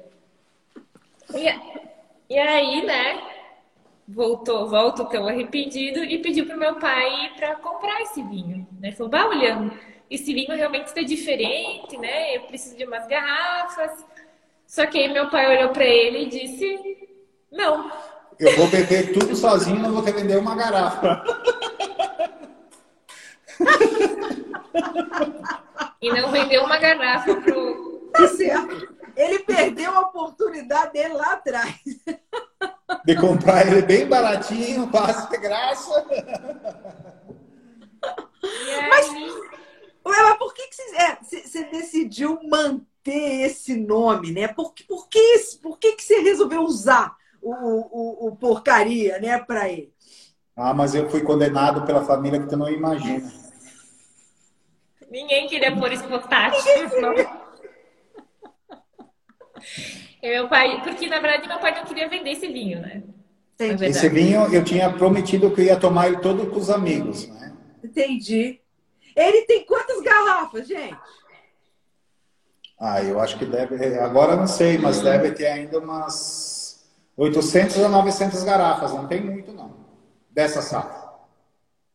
E, e aí, né? voltou, volta tão arrependido e pediu para o meu pai para comprar esse vinho. Né? Falou, bah, olhando, esse vinho realmente está diferente, né? Eu preciso de umas garrafas. Só que aí meu pai olhou para ele e disse, não. Eu vou beber tudo sozinho, não vou ter vender uma garrafa. e não vendeu uma garrafa pro. Tá certo. Ele perdeu a oportunidade dele lá atrás de comprar ele bem baratinho, quase de graça. Mas, mas por que, que você, é, você, decidiu manter esse nome, né? Por, por, que, por que, que você resolveu usar o, o, o, porcaria, né, para ele. Ah, mas eu fui condenado pela família que tu não imagina. Ninguém queria pôr isso no meu pai, porque na verdade meu pai não queria vender esse vinho, né? Entendi. Esse vinho eu tinha prometido que eu ia tomar ele todo com os amigos, né? Entendi. Ele tem quantas garrafas, gente? Ah, eu acho que deve. Agora não sei, mas deve ter ainda umas 800 a 900 garrafas. Não tem muito, não. Dessa safra.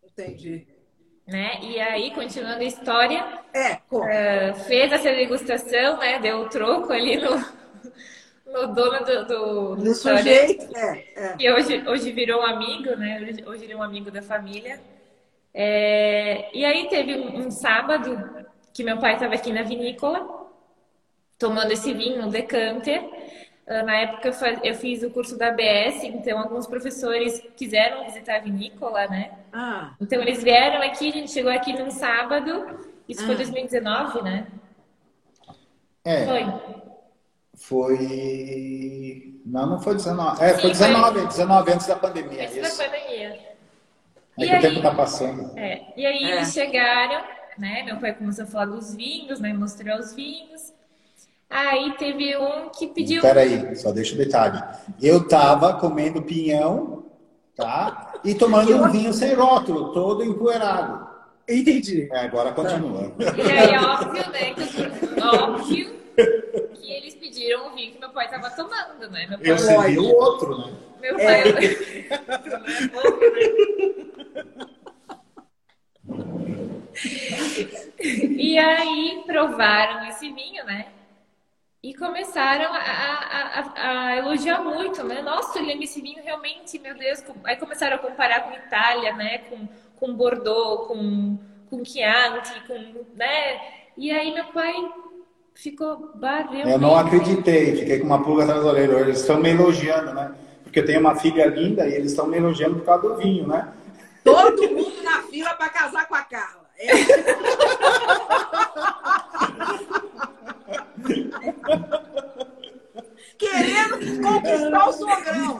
Entendi. Né? E aí, continuando a história, é, uh, fez essa degustação, né? Deu o troco ali no, no dono do, do, do sujeito. É, é. E hoje, hoje virou um amigo, né? Hoje, hoje ele é um amigo da família. É, e aí teve um, um sábado que meu pai estava aqui na vinícola, tomando esse vinho, um decanter. Ah, na época eu fiz o curso da ABS, então alguns professores quiseram visitar a vinícola, né? Ah. Então eles vieram aqui, a gente chegou aqui num sábado, isso ah. foi 2019, né? É. Foi. Foi. Não, não foi 19. É, Sim, foi 19, foi... 19 antes da pandemia. Antes isso. da pandemia. É e que aí, o tempo está passando. É, e aí é. eles chegaram, né? Meu pai começou a falar dos vinhos, né? Mostrar os vinhos. Aí teve um que pediu. Peraí, só deixa o detalhe. Eu tava comendo pinhão, tá? E tomando um vinho sem rótulo, todo empoeirado. Entendi. É, agora continua. E aí, óbvio, né? Que, óbvio que eles pediram o vinho que meu pai tava tomando, né? Meu pai eu servi o outro, né? Meu pai. É. Não é pouco, né? e aí provaram esse vinho, né? E começaram a, a, a, a, elogiar muito, né? Nossa, William, esse vinho realmente, meu Deus. Aí começaram a comparar com Itália, né? Com, com Bordeaux, com, com Chianti, com, né? E aí meu pai ficou barreu. Eu não acreditei, fiquei com uma pulga atrás da orelha. Eles estão me elogiando, né? Porque eu tenho uma filha linda e eles estão me elogiando por causa do vinho, né? Todo mundo na fila para casar com a Carla. É. Querendo conquistar o sogrão.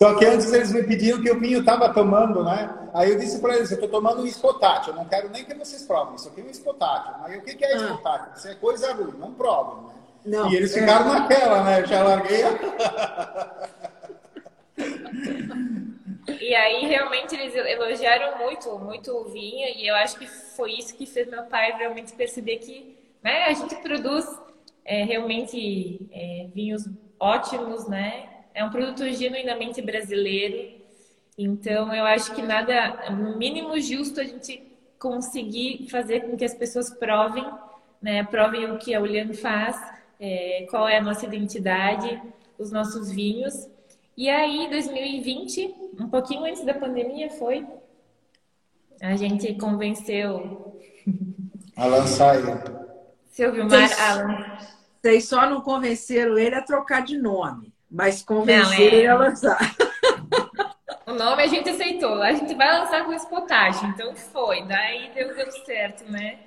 Só que antes eles me pediram que o vinho estava tomando, né? Aí eu disse para eles, eu estou tomando um espotátil, eu não quero nem que vocês provem, isso aqui é um espotátil. Mas o que, que é ah. espotátil? Isso é coisa ruim, não provem, né? Não, e eles ficaram é... naquela, né? Eu já larguei. E aí, realmente, eles elogiaram muito, muito o vinho, e eu acho que foi isso que fez meu pai realmente perceber que né, a gente produz é, realmente é, vinhos ótimos, né? É um produto genuinamente brasileiro. Então, eu acho que nada, no mínimo justo a gente conseguir fazer com que as pessoas provem, né? Provem o que a Ulian faz, é, qual é a nossa identidade, os nossos vinhos. E aí, 2020, um pouquinho antes da pandemia, foi. A gente convenceu. A lançar ele. Seu Vilmar Alan. Vocês só não convenceram ele a trocar de nome, mas convenceram é... ele a lançar. O nome a gente aceitou. A gente vai lançar com Spotage, então foi. Daí deu, deu certo, né?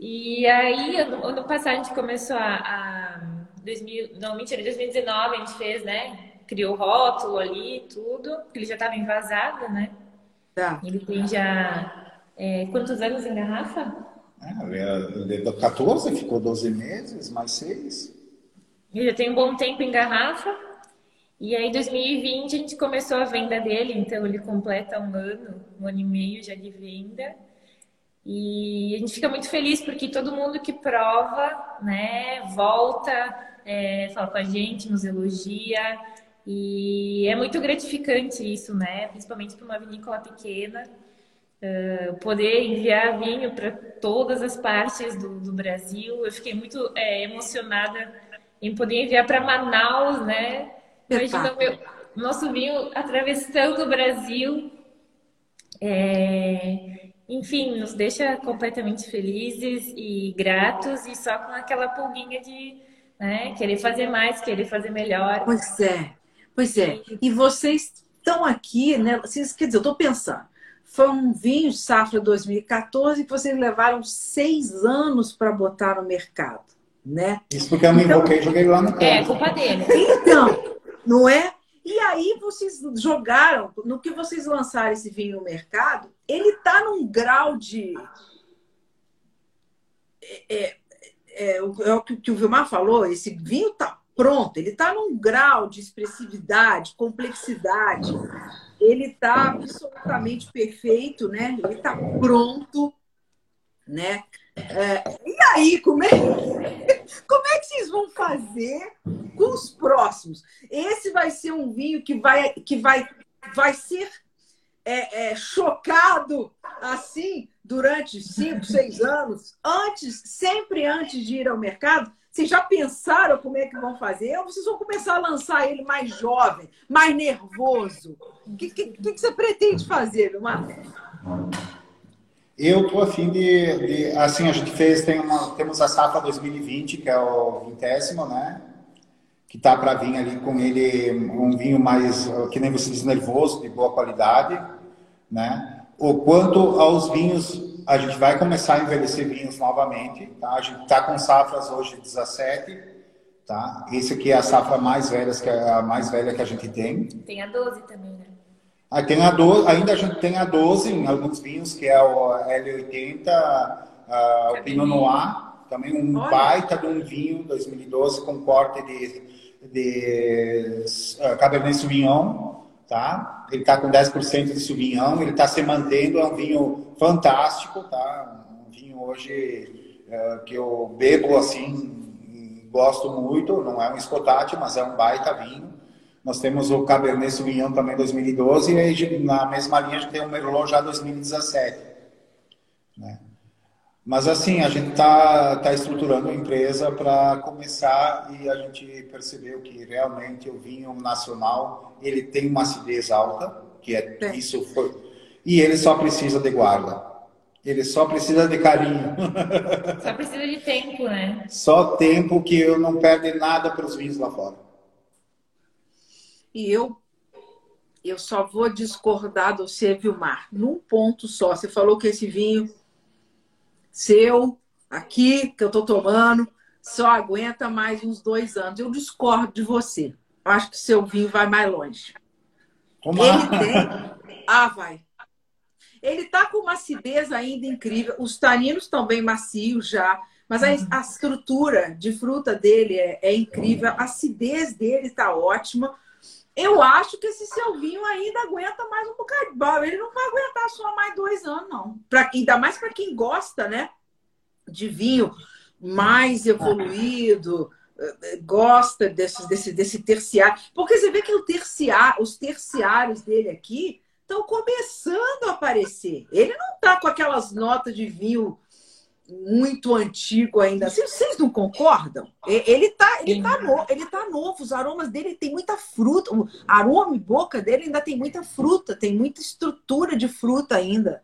E aí, ano, ano passado, a gente começou a. a 2000, não, mentira, 2019 a gente fez, né? Criou rótulo ali, tudo, porque ele já estava envasado, né? Tá. Ele tem já é, quantos anos em garrafa? É, 14, ficou 12 meses, mais 6. Ele já tem um bom tempo em garrafa. E aí, em 2020, a gente começou a venda dele, então ele completa um ano, um ano e meio já de venda. E a gente fica muito feliz porque todo mundo que prova, né, volta, é, fala com a gente, nos elogia. E é muito gratificante isso, né? Principalmente para uma vinícola pequena, uh, poder enviar vinho para todas as partes do, do, Brasil. Eu fiquei muito é, emocionada em poder enviar para Manaus, né? Imagina o meu, nosso vinho atravessando o Brasil. É, enfim, nos deixa completamente felizes e gratos e só com aquela pulguinha de né, querer fazer mais, querer fazer melhor. Pois é. Pois é. E vocês estão aqui, né? Vocês, quer dizer, eu estou pensando. Foi um vinho safra 2014 que vocês levaram seis anos para botar no mercado, né? Isso porque eu me então, invoquei e joguei lá no campo. É, culpa dele. Então, não é? E aí vocês jogaram, no que vocês lançaram esse vinho no mercado, ele está num grau de. É, é, é, é, o que o Vilmar falou, esse vinho está pronto, ele está num grau de expressividade, complexidade, ele está absolutamente perfeito, né? Ele está pronto, né? É, e aí, como é, como é que vocês vão fazer com os próximos? Esse vai ser um vinho que vai, que vai, vai ser é, é, chocado assim durante cinco, seis anos, antes, sempre antes de ir ao mercado? Vocês já pensaram como é que vão fazer? Ou vocês vão começar a lançar ele mais jovem, mais nervoso? O que, que, que você pretende fazer, Vilmar? Eu tô afim de, de, assim, a gente fez, tem uma, temos a safra 2020, que é o vintésimo, né? Que tá para vir ali com ele um vinho mais, que nem você diz, nervoso, de boa qualidade, né? O quanto aos vinhos, a gente vai começar a envelhecer vinhos novamente, tá? A gente tá com safras hoje 17, tá? Esse aqui é a safra mais velha, que é a mais velha que a gente tem. Tem a 12 também, né? Aí tem a 12, ainda a gente tem a 12 em alguns vinhos, que é o L80, uh, o Pinot Noir, também um Olha. baita de um vinho 2012 com corte de, de uh, Cabernet Sauvignon, tá? Ele está com 10% de Sauvignon, ele está se mantendo, é um vinho fantástico, tá? Um vinho hoje uh, que eu bebo assim, gosto muito, não é um escotate, mas é um baita vinho. Nós temos o Cabernet Sauvignon também 2012 e aí, na mesma linha a gente tem o Merlot já 2017. Né? Mas assim, a gente está tá estruturando a empresa para começar e a gente percebeu que realmente o vinho nacional ele tem uma acidez alta, que é, é. isso foi, e ele só precisa de guarda. Ele só precisa de carinho. Só precisa de tempo, né? Só tempo que eu não perde nada para os vinhos lá fora. E eu eu só vou discordar do você, Vilmar, num ponto só. Você falou que esse vinho seu, aqui, que eu estou tomando, só aguenta mais uns dois anos. Eu discordo de você. Eu acho que seu vinho vai mais longe. Ele tem. Ah, vai. Ele tá com uma acidez ainda incrível. Os taninos estão bem macios já. Mas a, a estrutura de fruta dele é, é incrível. A acidez dele está ótima. Eu acho que esse seu vinho ainda aguenta mais um bocado. Ele não vai aguentar só mais dois anos, não. Pra, ainda mais para quem gosta, né? De vinho mais evoluído, eh, gosta desse, desse, desse terciário. Porque você vê que o terciário, os terciários dele aqui estão começando a aparecer. Ele não está com aquelas notas de vinho muito antigo ainda. Vocês não concordam? Ele tá, ele tá, no, ele tá novo, os aromas dele tem muita fruta, o aroma e boca dele ainda tem muita fruta, tem muita estrutura de fruta ainda.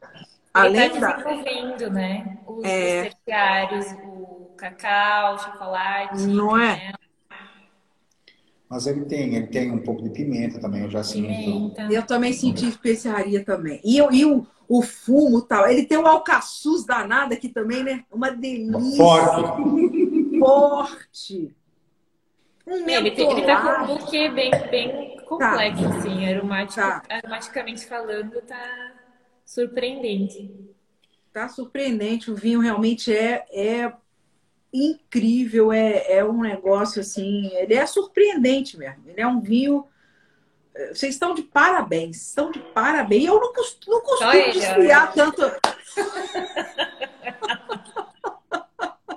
Além ele tá desenvolvendo, da... né? Os, é... terciários, o cacau, o chocolate. Não é? Mas ele tem, ele tem um pouco de pimenta também, eu já sinto. Eu também senti especiaria também. E, eu, e o, o fumo tal. Ele tem um alcaçuz danado aqui também, né? Uma delícia. Forte. Forte. Um ele, tem, ele tá com um buquê bem, bem complexo, tá. assim, aromático, tá. aromaticamente falando, tá surpreendente. Tá surpreendente, o vinho realmente é, é incrível, é, é um negócio assim, ele é surpreendente mesmo. Ele é um vinho vocês estão de parabéns, estão de parabéns. Eu não costumo, não costumo desfiar tanto.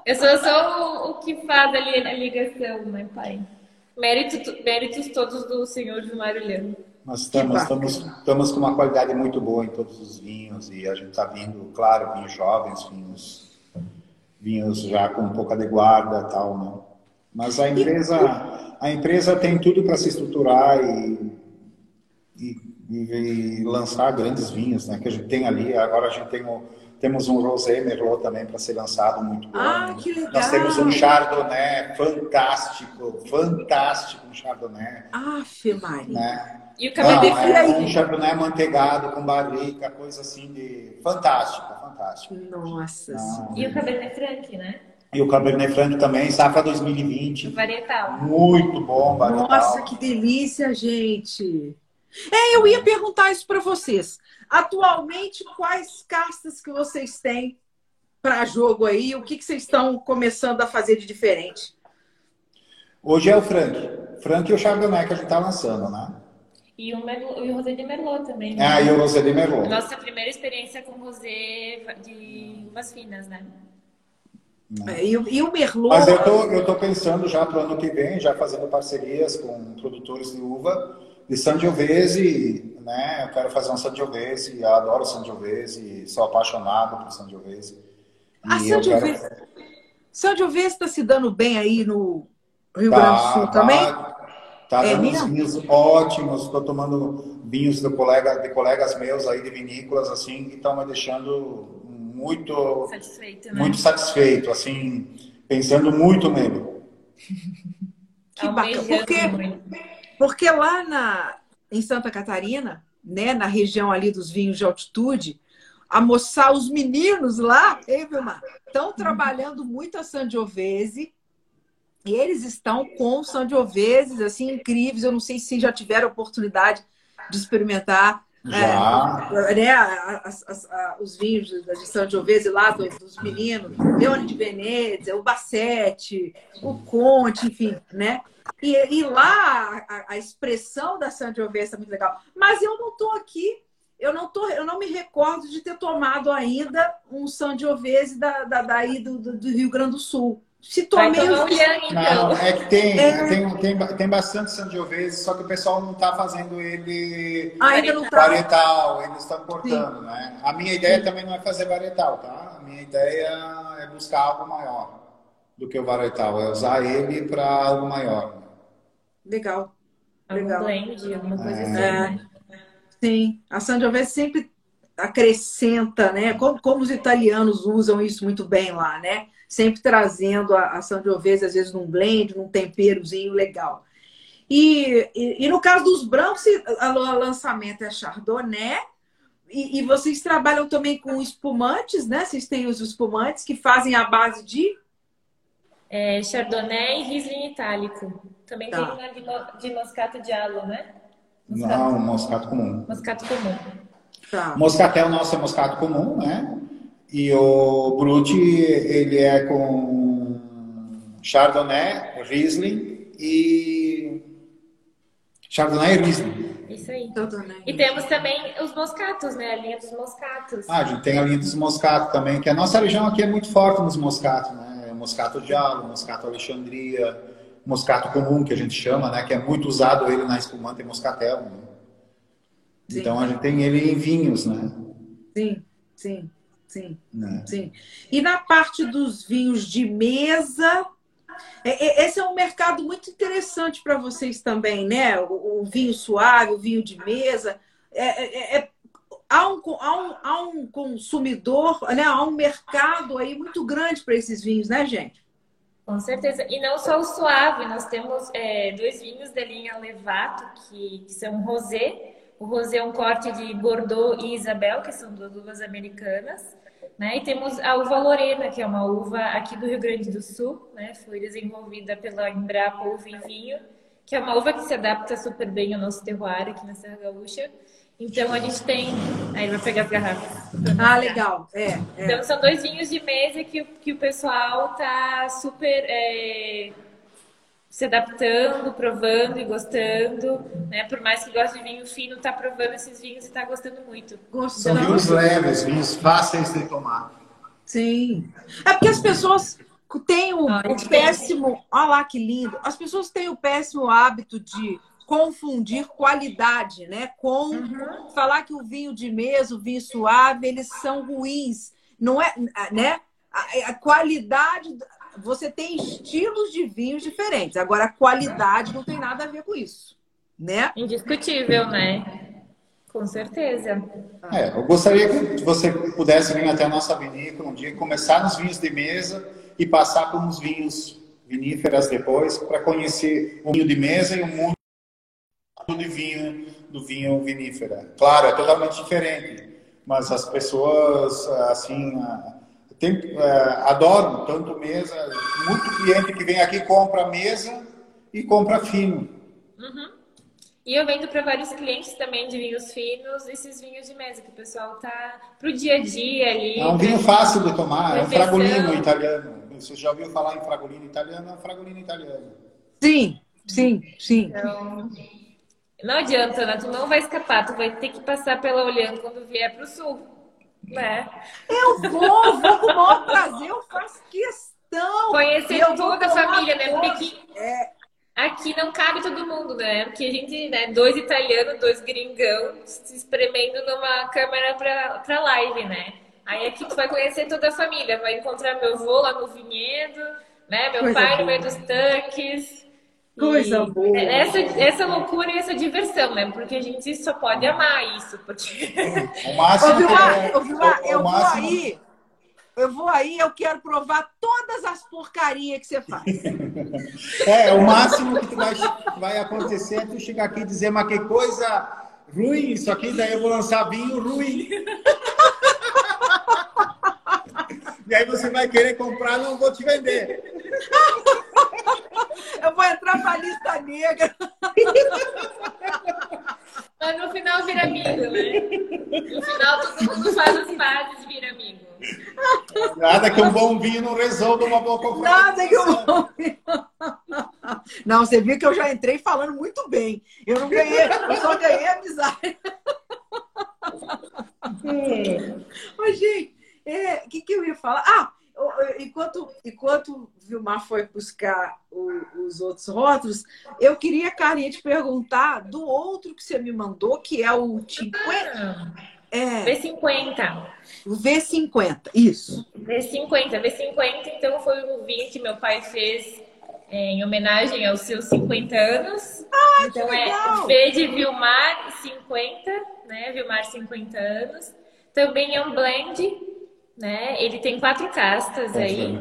Eu sou só o, o, que faz ali a ligação, né, pai? Mérito, méritos todos do senhor de Marilhão. Nós estamos, estamos, estamos com uma qualidade muito boa em todos os vinhos e a gente está vindo, claro, vinhos jovens, vinhos, vinhos já com um pouco de guarda e tal, né? Mas a empresa, a empresa tem tudo para se estruturar e e, e, lançar grandes vinhos, né? Que a gente tem ali. Agora a gente tem o, temos um Rosé Merlot também para ser lançado, muito bom. Ah, que legal! Nós temos um Chardonnay fantástico, fantástico um Chardonnay. Ah, Maria! Né? E o Cabernet Não, é um Chardonnay manteigado com barrica, coisa assim de... Fantástica, fantástico. Nossa E o Cabernet Franc, né? E o Cabernet Franc também, safra 2020. Varietal. Muito bom, varietal. Nossa, que delícia, gente. É, eu ia perguntar isso para vocês. Atualmente, quais castas que vocês têm para jogo aí? O que, que vocês estão começando a fazer de diferente? Hoje é o Frank. Frank e o Chardonnay que a gente está lançando, né? E o, Merlot, o Rosé de Merlot também. Né? Ah, e o Rosé de Merlot. Nossa primeira experiência com rosé de uvas finas, né? É, e, e, o Merlot. Mas eu tô, eu tô pensando já para o ano que vem, já fazendo parcerias com produtores de uva de Sangiovese, né? Eu quero fazer um Sangiovese, eu adoro Sangiovese, sou apaixonado por Sangiovese. A Sangiovese quero... Sangiovese está se dando bem aí no Rio tá, Grande do Sul também? Tá, tá é dando vinhos ótimos, estou tomando vinhos de, colega, de colegas meus aí de vinícolas, assim, que estão me deixando muito satisfeito, né? muito satisfeito, assim, pensando muito nele. Que bacana. Porque, porque lá na, em Santa Catarina, né, na região ali dos vinhos de altitude, a moçar os meninos lá, hein, Vilmar? Estão trabalhando muito a Sangiovese e eles estão com Sangioveses assim incríveis. Eu não sei se já tiveram oportunidade de experimentar já. É, né, os vinhos de Sangiovese lá dos, dos meninos, Leone de Venezia, o Bassetti, o Conte, enfim, né? E, e lá a, a, expressão da Sangiovese é muito legal. Mas eu não estou aqui, eu não, tô, eu não me recordo de ter tomado ainda um Sangiovese da, da, daí do, do, do Rio Grande do Sul. Se tomei os... então. Não, é que tem, é... Tem, tem, tem bastante Sangiovese, só que o pessoal não está fazendo ele ainda não tá... varietal, eles estão cortando, Sim. né? A minha ideia Sim. também não é fazer varietal, tá? A minha ideia é buscar algo maior do que o varietal, é usar ele para algo maior. Legal. Legal. Blend, alguma coisa é... assim. Né? Sim, a Sangiovese sempre acrescenta, né? Como, como os italianos usam isso muito bem lá, né? Sempre trazendo a, a Sangiovese, às vezes, num blend, num temperozinho legal. E, e, e no caso dos brancos, o lançamento é Chardonnay, e, e, vocês trabalham também com espumantes, né? Vocês têm os espumantes que fazem a base de? É, Chardonnay e Riesling itálico. Também tá. tem uma de, de moscato de alo, né? Moscato. Não, moscato comum. Moscato comum. Tá. Moscatel nosso é moscato comum, né? E o Brut, ele é com Chardonnay, Riesling e... Chardonnay e Riesling. Isso aí. E temos também os moscatos, né? A linha dos moscatos. Ah, a gente tem a linha dos moscatos também, que a nossa região aqui é muito forte nos moscatos, né? Moscato de Alo, moscato Alexandria, moscato comum, que a gente chama, né? Que é muito usado ele na espumante e moscatel. Né? Então a gente tem ele em vinhos, né? Sim, sim. Sim, né? sim. E na parte dos vinhos de mesa, é, é, esse é um mercado muito interessante para vocês também, né? O, o, vinho suave, o vinho de mesa. É, é, é, há, um, há, um, há um consumidor, né? há um mercado aí muito grande para esses vinhos, né, gente? Com certeza. E não só o suave, nós temos é, dois vinhos da linha Levato, que, que são rosé. O rosé é um corte de Bordeaux e Isabel, que são duas uvas americanas. Né? E temos a uva Lorena, que é uma uva aqui do Rio Grande do Sul, né? foi desenvolvida pela Embrapa Uva e Vinho, que é uma uva que se adapta super bem ao nosso terroir aqui na Serra Gaúcha. Então a gente tem. Aí vai pegar as garrafas. Ah, legal. É, é, Então são dois vinhos de mesa que, que o pessoal tá super é, se adaptando, provando e gostando, né? Por mais que goste de vinho fino, tá provando esses vinhos e tá gostando muito. São vinhos leves, vinhos fáceis de tomar. Sim. É porque as pessoas têm o, o péssimo. Olha lá que lindo. As pessoas têm o péssimo hábito de confundir qualidade, né? Com uhum. falar que o vinho de mesa, o vinho suave, eles são ruins. Não é, né? A, a qualidade você tem estilos de vinhos diferentes. Agora, a qualidade não tem nada a ver com isso, né? Indiscutível, né? Com certeza. É, eu gostaria que você pudesse vir até a nossa vinícola um dia, começar nos vinhos de mesa e passar por uns vinhos viníferas depois, para conhecer o vinho de mesa e o mundo de vinho do vinho vinífera. Claro, é totalmente diferente, mas as pessoas, assim, tem, é, adoro tanto mesa, muito cliente que vem aqui compra mesa e compra fino. Uhum. E eu vendo para vários clientes também de vinhos finos, esses vinhos de mesa, que o pessoal tá pro dia a dia ali. É um vinho fácil de tomar, é um fragolino italiano. Você já ouviu falar em fragolino italiano? É um fragolino italiano. Sim, sim, sim. Então, não adianta, Ana, tu não vai escapar, tu vai ter que passar pela Olhando quando vier pro sul. Né? Eu vou, vou com o maior prazer, eu faço questão. Conhecer toda a família, né? Porque é, Aqui não cabe todo mundo, né? Porque a gente, né, dois italianos, dois gringão, se espremendo numa câmera pra, pra live, né? Aí aqui tu vai conhecer toda a família, vai encontrar meu avô lá no vinhedo, né? Meu Coisa pai boa. no meio dos tanques. Coisa e boa. Essa, essa loucura e essa diversão, né? Porque a gente só pode amar isso. Porque... O máximo. Ô, Vilmar, é, ô, Vilmar, eu vou aí eu vou aí, eu quero provar todas as porcarias que você faz. É, o máximo que vai, vai acontecer é tu chegar aqui e dizer, mas que coisa ruim isso aqui, daí eu vou lançar vinho ruim. E aí você vai querer comprar, não vou te vender. Eu vou entrar pra lista negra. Mas no final vira amigo, né? No final todo mundo faz as pazes e vira amigo. Nada que um bom vinho não resolva uma boa confrontação. Nada que um bom vinho. Não, você viu que eu já entrei falando muito bem. Eu não ganhei, eu só ganhei amizade. Mas, gente, o é, que, que eu ia falar? Ah, enquanto, enquanto Vilmar foi buscar o, os outros rótulos, eu queria, Carinha, te perguntar do outro que você me mandou, que é o 50. É. V50. V50, isso. V50. V50, então, foi um vinho que meu pai fez é, em homenagem aos seus 50 anos. Ah, então é V de Vilmar 50, né? Vilmar 50 anos. Também é um blend, né? Ele tem quatro castas aí.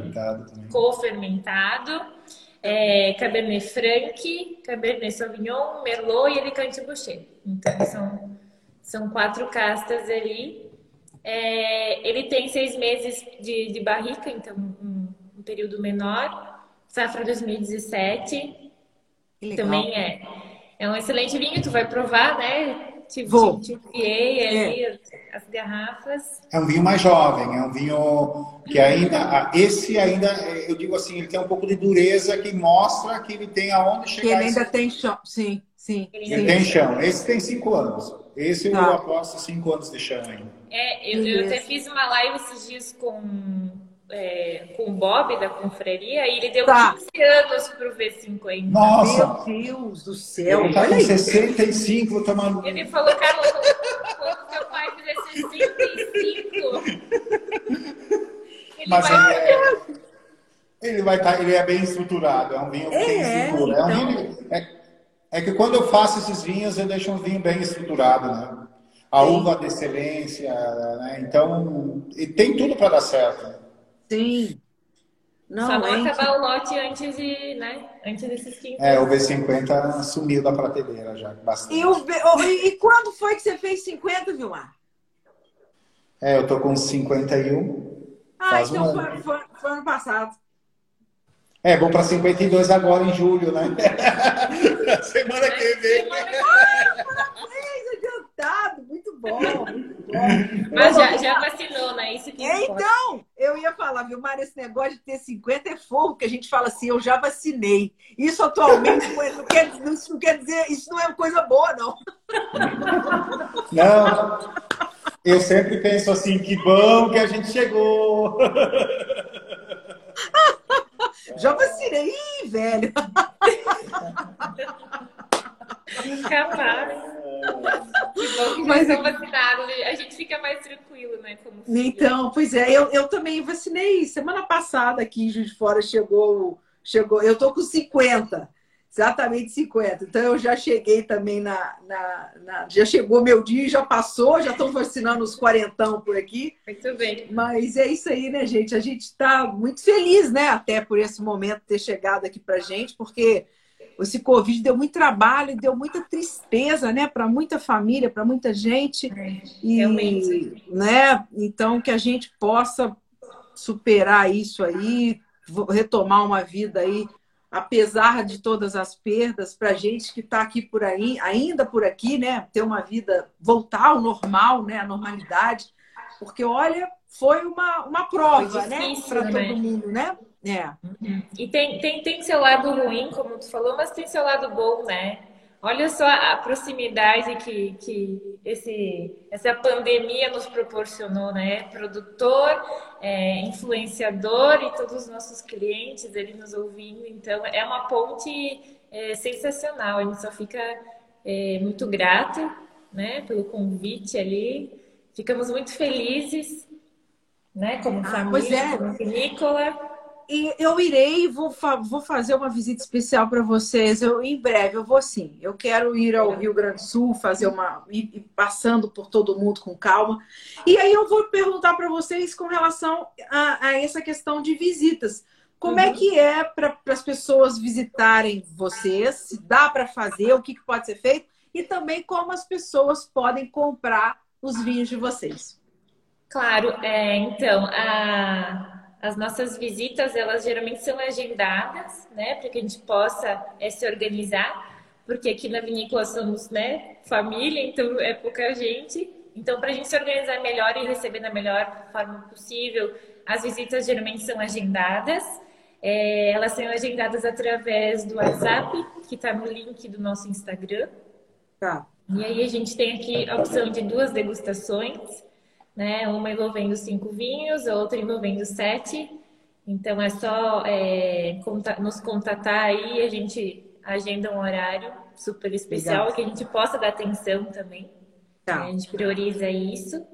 Co-fermentado. É, Cabernet Franc, Cabernet Sauvignon, Merlot e Alicante Boucher. Então, são são quatro castas ali. É, ele tem seis meses de, de barrica, então um, um, período menor. Safra 2017. Também é. É um excelente vinho, tu vai provar, né? Te, Vou. Te, te ali é. as, as, garrafas. É um vinho mais jovem, é um vinho que ainda. Esse ainda, eu digo assim, ele tem um pouco de dureza que mostra que ele tem aonde chegar. Que ele ainda tem chão, sim, sim. Ele sim. tem chão. Esse tem cinco anos. Esse tá. eu aposto cinco anos de chão ainda. É, eu, eu até fiz uma live esses dias com, é, com o Bob da confraria e ele deu tá. 15 anos pro V50. Nossa! Meu Deus do céu! Ele tá com 65, tá maluco. Ele falou, Carlos, quando meu pai fizer 65, ele Mas vai... Ele é, ele vai estar, tá, ele é bem estruturado, é um vinho é, tem estrutura. Então... É um vinho, é, é que quando eu faço esses vinhos, eu deixo um vinho bem estruturado, né? A uva de excelência, né? Então, e tem tudo para dar certo. Sim. Não, Só não acabar o lote antes de, né? Antes desses 15 É, o V50 sumiu da prateleira já, bastante. E, o, e, e quando foi que você fez 50, Vilmar? É, eu tô com 51. Ah, então um foi, foi, foi ano passado. É, vou para 52 agora em julho, né? Semana que vem. Parabéns, adiantado. Bom, muito bom. Mas já, já vacinou, né? Isso que Então, eu ia falar, viu, Mara, esse negócio de ter 50 é fogo, que a gente fala assim, eu já vacinei. Isso atualmente não quer, isso não quer dizer, isso não é uma coisa boa, não. Não. Eu sempre penso assim, que bom que a gente chegou. Já vacinei, Ih, velho. Capaz. Que bom que Mas já vacinados. A gente fica mais tranquilo, né? então, pois é, eu, eu também vacinei. Semana passada aqui em Juiz de Fora chegou, chegou. Eu tô com 50. Exatamente 50. Então eu já cheguei também na, na, na, Já chegou meu dia, já passou, já estão vacinando os quarentão por aqui. Muito bem. Mas é isso aí, né, gente? A gente está muito feliz, né, até por esse momento ter chegado aqui pra gente, porque esse Covid deu muito trabalho, deu muita tristeza, né, para muita família, para muita gente. É, e, realmente. Né? Então que a gente possa superar isso aí, retomar uma vida aí, apesar de todas as perdas, para gente que está aqui por aí, ainda por aqui, né? Ter uma vida, voltar ao normal, né? A normalidade. Porque, olha, foi uma, uma prova, né? Para né? todo mundo, né? É. E tem, tem, tem seu lado ruim, como tu falou, mas tem seu lado bom, né? Olha só a proximidade que, que esse, essa pandemia nos proporcionou, né? Produtor, é, influenciador e todos os nossos clientes ele nos ouvindo. Então, é uma ponte é, sensacional. A gente só fica é, muito grato né, pelo convite ali. Ficamos muito felizes, né? Como ah, família, é. como Nicola eu irei, vou, fa vou fazer uma visita especial para vocês. Eu, em breve, eu vou sim. Eu quero ir ao Rio Grande do Sul, fazer uma. ir, ir passando por todo mundo com calma. E aí eu vou perguntar para vocês com relação a, a, essa questão de visitas. Como é uhum. é que é para as pessoas visitarem vocês? Se dá para fazer, o que, que pode ser feito? E também como as pessoas podem comprar os vinhos de vocês. Claro, é, então, a as nossas visitas, elas geralmente são agendadas, né, para que a gente possa é, se organizar, porque aqui na vinícola somos, né, família, então é pouca gente. Então, para a gente se organizar melhor e receber da melhor forma possível, as visitas geralmente são agendadas. É, elas são agendadas através do WhatsApp, que está no link do nosso Instagram. Tá. E aí a gente tem aqui a opção de duas degustações né? Uma envolvendo cinco vinhos, outra envolvendo sete. Então é só é, nos contatar aí, a gente agenda um horário super especial Legal. que a gente possa dar atenção também. Tá. Né? A gente prioriza isso.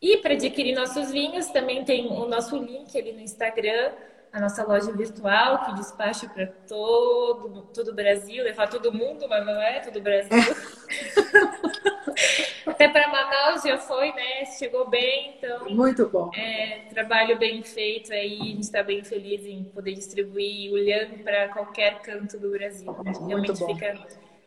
E para adquirir nossos vinhos, também tem o nosso link ali no Instagram, a nossa loja virtual, que despacha para todo, todo o Brasil, levar todo mundo, mas não é todo o Brasil. Até para Manaus já foi, né? Chegou bem, então. Muito bom. É, trabalho bem feito aí, a gente está bem feliz em poder distribuir olhando para qualquer canto do Brasil. Gente realmente bom. fica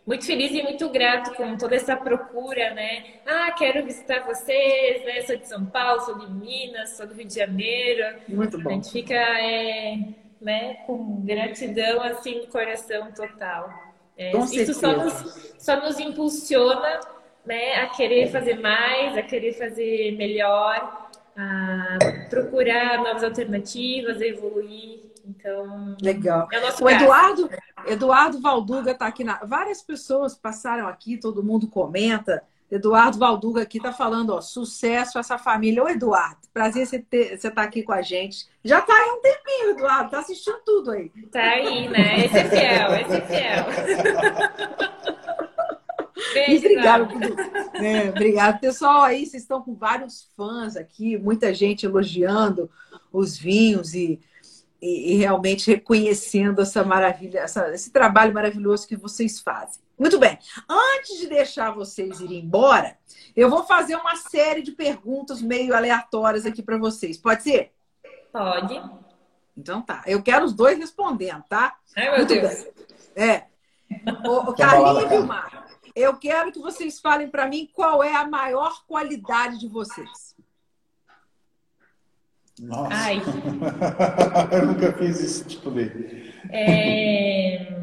muito feliz e muito grato com toda essa procura, né? Ah, quero visitar vocês, né? Sou de São Paulo, sou de Minas, sou do Rio de Janeiro. Muito bom. A gente fica é, né, com gratidão assim no coração total. É, com isso só nos, só nos impulsiona né, a querer fazer mais, a querer fazer melhor, a procurar novas alternativas, a evoluir. Então, legal. É o, o Eduardo, Eduardo Valduga está aqui na. Várias pessoas passaram aqui, todo mundo comenta. Eduardo Valduga aqui está falando, ó, sucesso essa família. Ô, Eduardo, prazer você estar tá aqui com a gente. Já está aí um tempinho, Eduardo, tá assistindo tudo aí. Tá aí, né? Esse é fiel, esse é fiel. Beijo, obrigado, é, obrigado. Pessoal, aí vocês estão com vários fãs aqui, muita gente elogiando os vinhos e, e, e realmente reconhecendo essa maravilha, essa, esse trabalho maravilhoso que vocês fazem. Muito bem. Antes de deixar vocês irem embora, eu vou fazer uma série de perguntas meio aleatórias aqui para vocês. Pode ser? Pode. Então tá. Eu quero os dois respondendo, tá? Ai, meu Muito Deus. Bem. É. O, o Carlinhos e Vilmar. Eu quero que vocês falem para mim qual é a maior qualidade de vocês. Nossa. Ai. eu nunca fiz esse tipo de. É...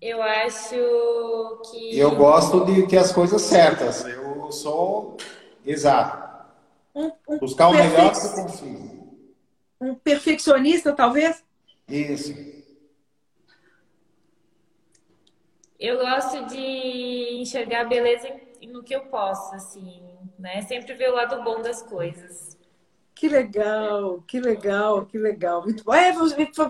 Eu acho que. Eu gosto de ter as coisas certas. Eu sou exato. Um, um Buscar o melhor que eu consigo. Um perfeccionista, talvez? Isso. Eu gosto de enxergar beleza no que eu posso, assim, né? Sempre ver o lado bom das coisas. Que legal, que legal, que legal. Muito bom. É,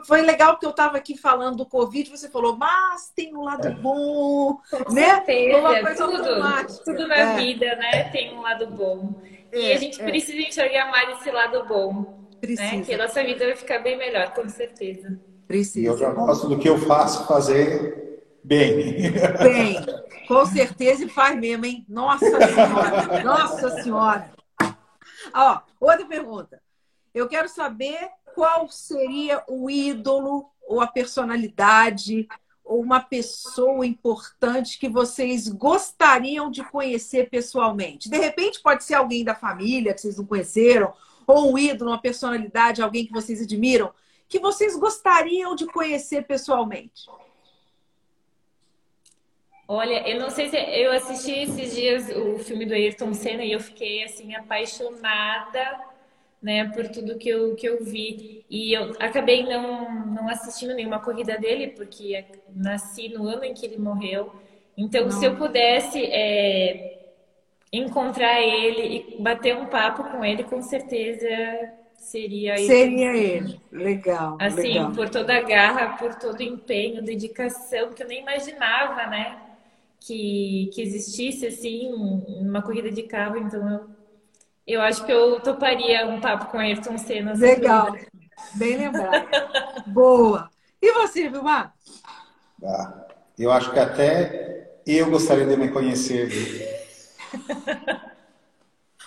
foi, legal porque eu estava aqui falando do Covid, você falou, mas tem um lado bom, Com né? Certeza, tudo, tudo na é. vida, né? Tem um lado bom. É, e a gente é. precisa enxergar mais esse lado bom. Precisa. Né? Que a nossa vida vai ficar bem melhor, com certeza. Precisa. E eu já gosto do que eu faço fazer Bem. Bem, com certeza e faz mesmo, hein? Nossa Senhora! Nossa Senhora! Ó, outra pergunta. Eu quero saber qual seria o ídolo ou a personalidade ou uma pessoa importante que vocês gostariam de conhecer pessoalmente. De repente pode ser alguém da família que vocês não conheceram, ou um ídolo, uma personalidade, alguém que vocês admiram, que vocês gostariam de conhecer pessoalmente? Olha, eu não sei se eu assisti esses dias o filme do Ayrton Senna e eu fiquei assim apaixonada, né, por tudo que eu, que eu vi. E eu acabei não, não assistindo nenhuma corrida dele porque nasci no ano em que ele morreu. Então, não. se eu pudesse é, encontrar ele e bater um papo com ele, com certeza seria ele. Seria ele. Legal. Assim, legal. por toda a garra, por todo o empenho, dedicação, que eu nem imaginava, né? Que, que existisse, assim, uma corrida de carro. Então, eu, eu acho que eu toparia um papo com Ayrton Senna. Legal. Bem lembrado. Boa. E você, Vilmar? Ah, eu acho que até eu gostaria de me conhecer.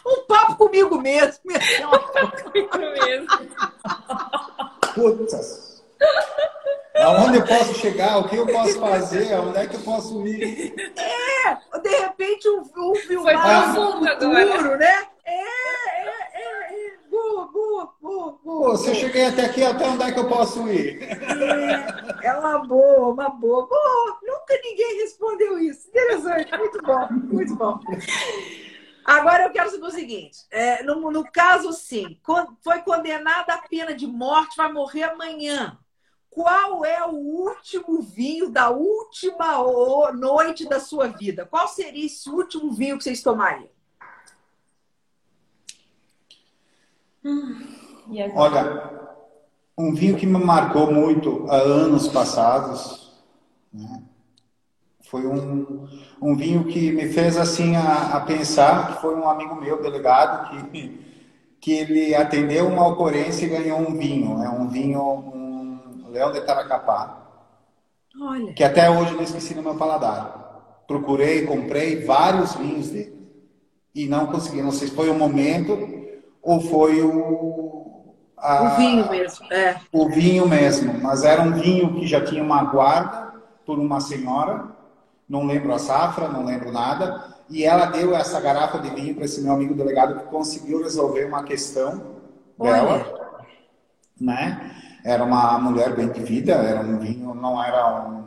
um papo comigo mesmo. um papo comigo mesmo. Putz. Aonde eu posso chegar? O que eu posso fazer? Aonde é que eu posso ir? É, de repente um, um filmar no futuro, né? É, é, é, é. Boa, boa, boa. Pô, se eu cheguei até aqui, até onde é que eu posso ir? É, é uma boa, uma boa. Boa, nunca ninguém respondeu isso. Interessante, muito bom, muito bom. Agora eu quero saber o seguinte: é, no, no caso, sim, foi condenada à pena de morte, vai morrer amanhã. Qual é o último vinho da última noite da sua vida? Qual seria esse último vinho que vocês tomariam? Hum, Olha, um vinho que me marcou muito há anos passados, né? Foi um, um vinho que me fez assim a, a, pensar, que foi um amigo meu, delegado, que, que ele atendeu uma ocorrência e ganhou um vinho. É um vinho, um Leão de Taracapá. Olha. Que até hoje não esqueci no meu paladar. Procurei, comprei vários vinhos dele. E não consegui. Não sei se foi o momento ou foi o, a, o vinho mesmo. É. O vinho mesmo. Mas era um vinho que já tinha uma guarda por uma senhora não lembro a safra, não lembro nada. E ela deu essa garrafa de vinho para esse meu amigo delegado que conseguiu resolver uma questão dela, né? Era uma mulher bem de vida, era um vinho, não era um,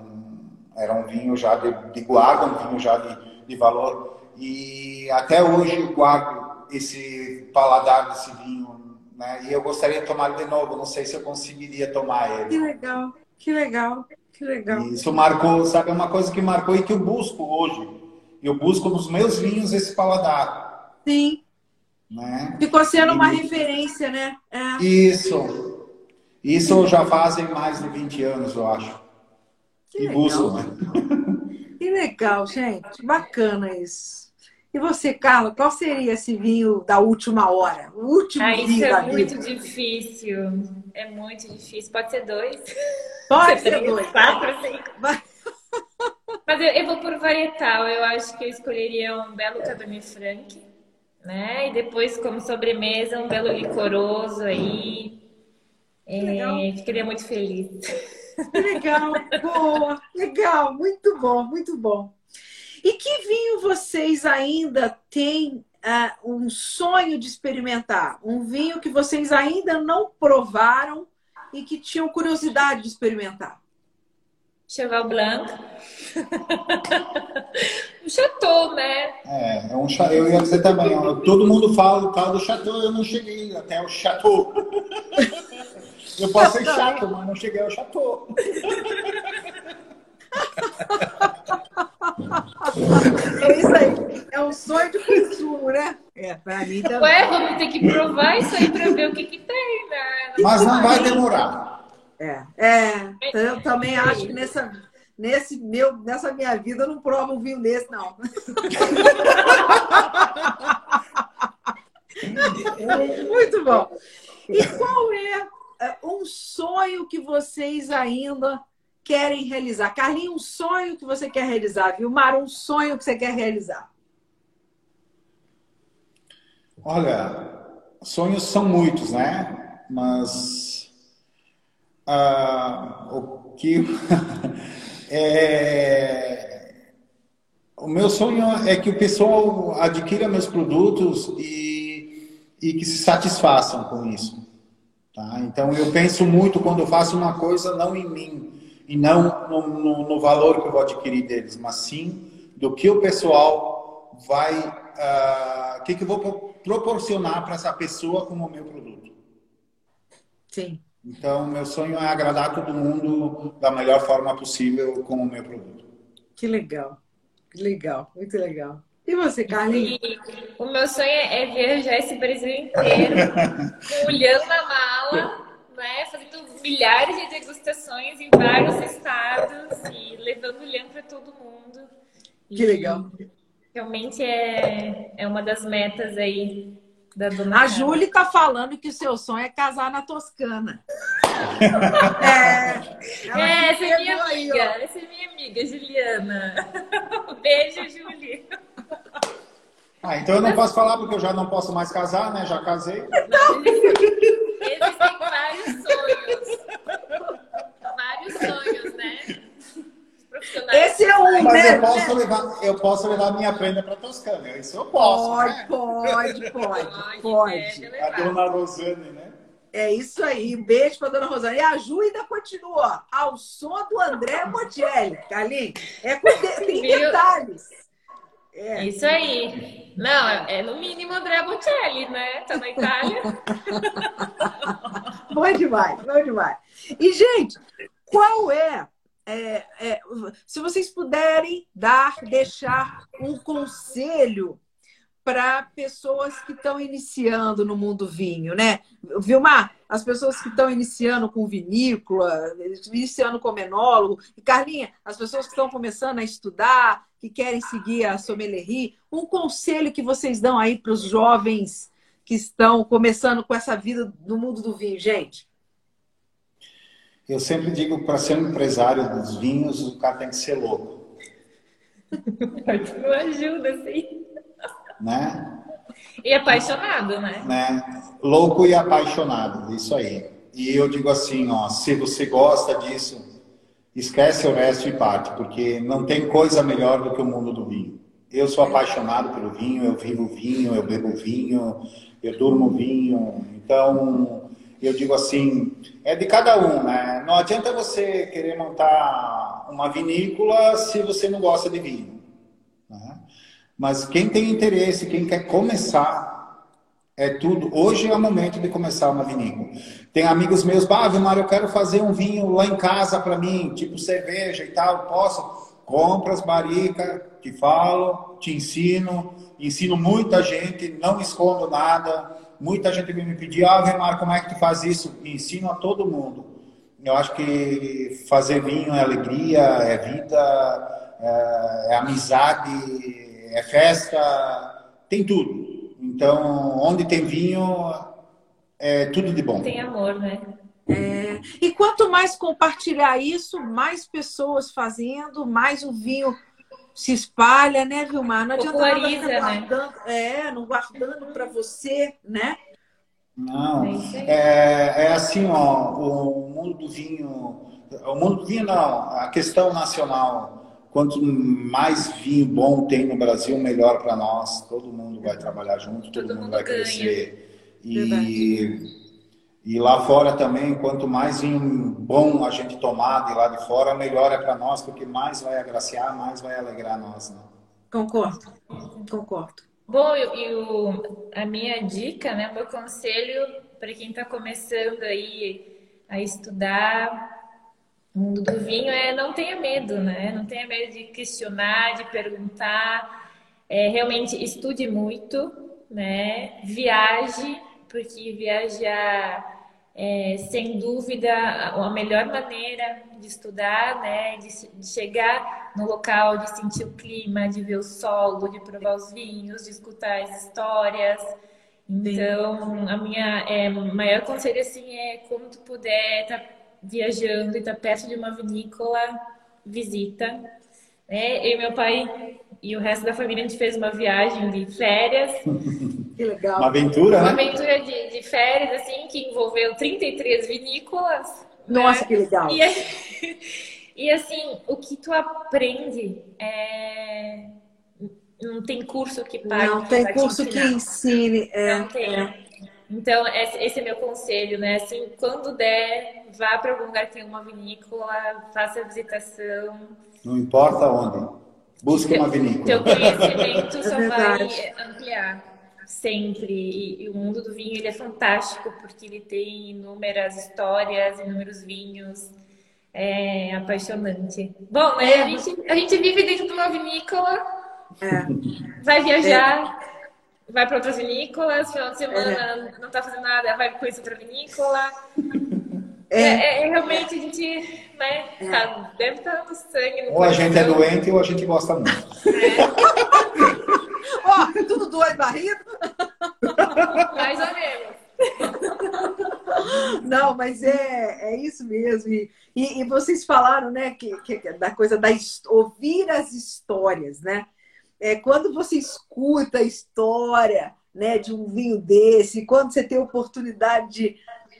era um vinho já de, de guarda, um vinho já de, de valor. E até hoje eu guardo esse paladar desse vinho, né? E eu gostaria de tomar de novo. Não sei se eu conseguiria tomar ele. Que legal, que legal. Que legal. Isso marcou, sabe, é uma coisa que marcou e que eu busco hoje. Eu busco nos meus vinhos esse paladar. Sim. Né? Ficou sendo e... uma referência, né? É. Isso. Isso já fazem mais de 20 anos, eu acho. Que e legal. busco, né? Que legal, gente. Bacana isso. E você, Carla, qual seria esse vinho da última hora? O último ah, vinho isso é muito difícil. É muito difícil. Pode ser dois. Pode ser dois. Quatro, cinco. Mas eu, eu, vou por varietal. Eu acho que eu escolheria um belo Cabernet Franc, né? E depois, como sobremesa, um belo licoroso aí. É, ficaria muito feliz. Legal, boa, legal, muito bom, muito bom. E que vinho vocês ainda têm uh, um sonho de experimentar? Um vinho que vocês ainda não provaram e que tinham curiosidade de experimentar? Cheval Blanc. um chateau, né? É, é um eu ia dizer também, todo mundo fala o tal do chateau, eu não cheguei até o chateau. eu posso ser chato, mas não cheguei ao chateau. É isso aí. É um sonho de consumo, né? É, pra mim também. Ué, vamos ter que provar isso aí pra ver o que, que tem, né? Mas não vai demorar. É, é. Eu também acho que nessa, nesse meu, nessa minha vida eu não provo um vinho desse, não. Muito bom. E qual é, é um sonho que vocês ainda querem realizar? Carlinhos, um sonho que você quer realizar? Vilmar, um sonho que você quer realizar? Olha, sonhos são muitos, né? Mas uh, o que é, o meu sonho é que o pessoal adquira meus produtos e, e que se satisfaçam com isso. Tá? Então, eu penso muito quando eu faço uma coisa, não em mim, e não no, no, no valor que eu vou adquirir deles, mas sim do que o pessoal vai, uh, que, que eu vou proporcionar para essa pessoa como meu produto. Sim. Então, meu sonho é agradar todo mundo da melhor forma possível com o meu produto. Que legal, que legal, muito legal. E você, Carlinhos? O meu sonho é viajar esse Brasil inteiro, olhando na mala, né, fazendo milhares de degustações em vários estados e levando o para todo mundo. Que e legal. Realmente é, é uma das metas aí da dona A Júlia está falando que o seu sonho é casar na Toscana. É, é essa é minha amiga, aí, essa é minha amiga, Juliana. Beijo, Júlia. Ah, então eu não posso falar porque eu já não posso mais casar, né? Já casei. Não, existem vários sonhos. Vários sonhos, né? Esse é um, Mas né? eu posso levar, eu posso levar minha prenda para Toscana. Isso eu posso. Pode, né? pode, pode, pode. A dona Rosane, né? É isso aí. Um beijo para dona Rosane. E a Ju ainda continua ao som do André Bocelli. Carlinhos, é com de... tem detalhes. É. Isso aí. Não, é, é no mínimo André Bocelli, né? Tá na Itália. bom demais, bom demais. E, gente, qual é, é, é, se vocês puderem dar, deixar um conselho para pessoas que estão iniciando no mundo vinho, né? Vilmar, as pessoas que estão iniciando com vinícola, iniciando como enólogo, e Carlinha, as pessoas que estão começando a estudar, que querem seguir a sommelierie, um conselho que vocês dão aí para os jovens que estão começando com essa vida no mundo do vinho, gente? Eu sempre digo para ser um empresário dos vinhos, o cara tem que ser louco. Não ajuda, sim. Né? E apaixonado, né? né? Louco e apaixonado, isso aí. E eu digo assim, ó, se você gosta disso, esquece o resto e parte, porque não tem coisa melhor do que o mundo do vinho. Eu sou apaixonado pelo vinho, eu vivo vinho, eu bebo vinho, eu durmo vinho. Então, eu digo assim, é de cada um, né? Não adianta você querer montar uma vinícola se você não gosta de vinho. Né? Mas quem tem interesse, quem quer começar, é tudo. Hoje é o momento de começar uma vinícola. Tem amigos meus, ah, Vilmar, eu quero fazer um vinho lá em casa para mim, tipo cerveja e tal. Posso? Compra as barricas, te falo, te ensino, ensino muita gente, não escondo nada. Muita gente vem me pedir, ah, Vilmar, como é que tu faz isso? ensino a todo mundo. Eu acho que fazer vinho é alegria, é vida, é, é amizade, é festa, tem tudo. Então, onde tem vinho, é tudo de bom. Tem amor, né? É, e quanto mais compartilhar isso, mais pessoas fazendo, mais o vinho se espalha, né, Vilmar? Não adianta nada ficar né? guardando, né? é, não guardando para você, né? Não, é, é assim, ó, o mundo do vinho, o mundo do vinho não, a questão nacional Quanto mais vinho bom tem no Brasil, melhor para nós. Todo mundo vai trabalhar junto, todo, todo mundo, mundo, vai ganha. crescer. E, e lá fora também, quanto mais vinho bom a gente tomar de lá de fora, melhor é para nós, porque mais vai agraciar, mais vai alegrar nós. Né? Concordo, concordo. Bom, e o, a minha dica, né, o meu conselho para quem está começando aí a estudar mundo do vinho é não tenha medo, né? Não tenha medo de questionar, de perguntar. É, realmente estude muito, né? Viaje, porque viajar é sem dúvida a melhor maneira de estudar, né? De, de chegar no local, de sentir o clima, de ver o solo, de provar os vinhos, de escutar as histórias. Então, a minha é, maior conselho assim é como tu puder tá viajando e está perto de uma vinícola, visita. Né? Eu e meu pai e o resto da família, a gente fez uma viagem de férias. Que legal. Uma aventura, Uma né? aventura de, de, férias, assim, que envolveu 33 vinícolas. Nossa, né? que legal. E, e, assim, o que tu aprende é... Não tem curso que pague. Não tem curso que ensine. É, não tem. É. Então, esse é meu conselho, né? Assim, quando der, vá para algum lugar que tenha uma vinícola, faça a visitação. Não importa onde. Busque uma vinícola. Teu conhecimento só é vai ampliar sempre. E, o mundo do vinho ele é fantástico porque ele tem inúmeras histórias, inúmeros vinhos. É apaixonante. Bom, né? A gente, a gente vive dentro de uma vinícola, é. vai viajar, é. Vai para outras vinícolas, final de semana é. não está fazendo nada, vai conhecer outra vinícola. É. é, é, realmente a gente né, tá, deve estar tá no sangue. No ou a gente é doente ou a gente gosta muito. Ó, oh, tudo doido, barrido. Mais ou menos. Não, mas é, é isso mesmo. E, e, e vocês falaram, né, que, que, da coisa da ouvir as histórias, né? É, quando você escuta a história né, de um vinho desse, quando você tem a oportunidade de,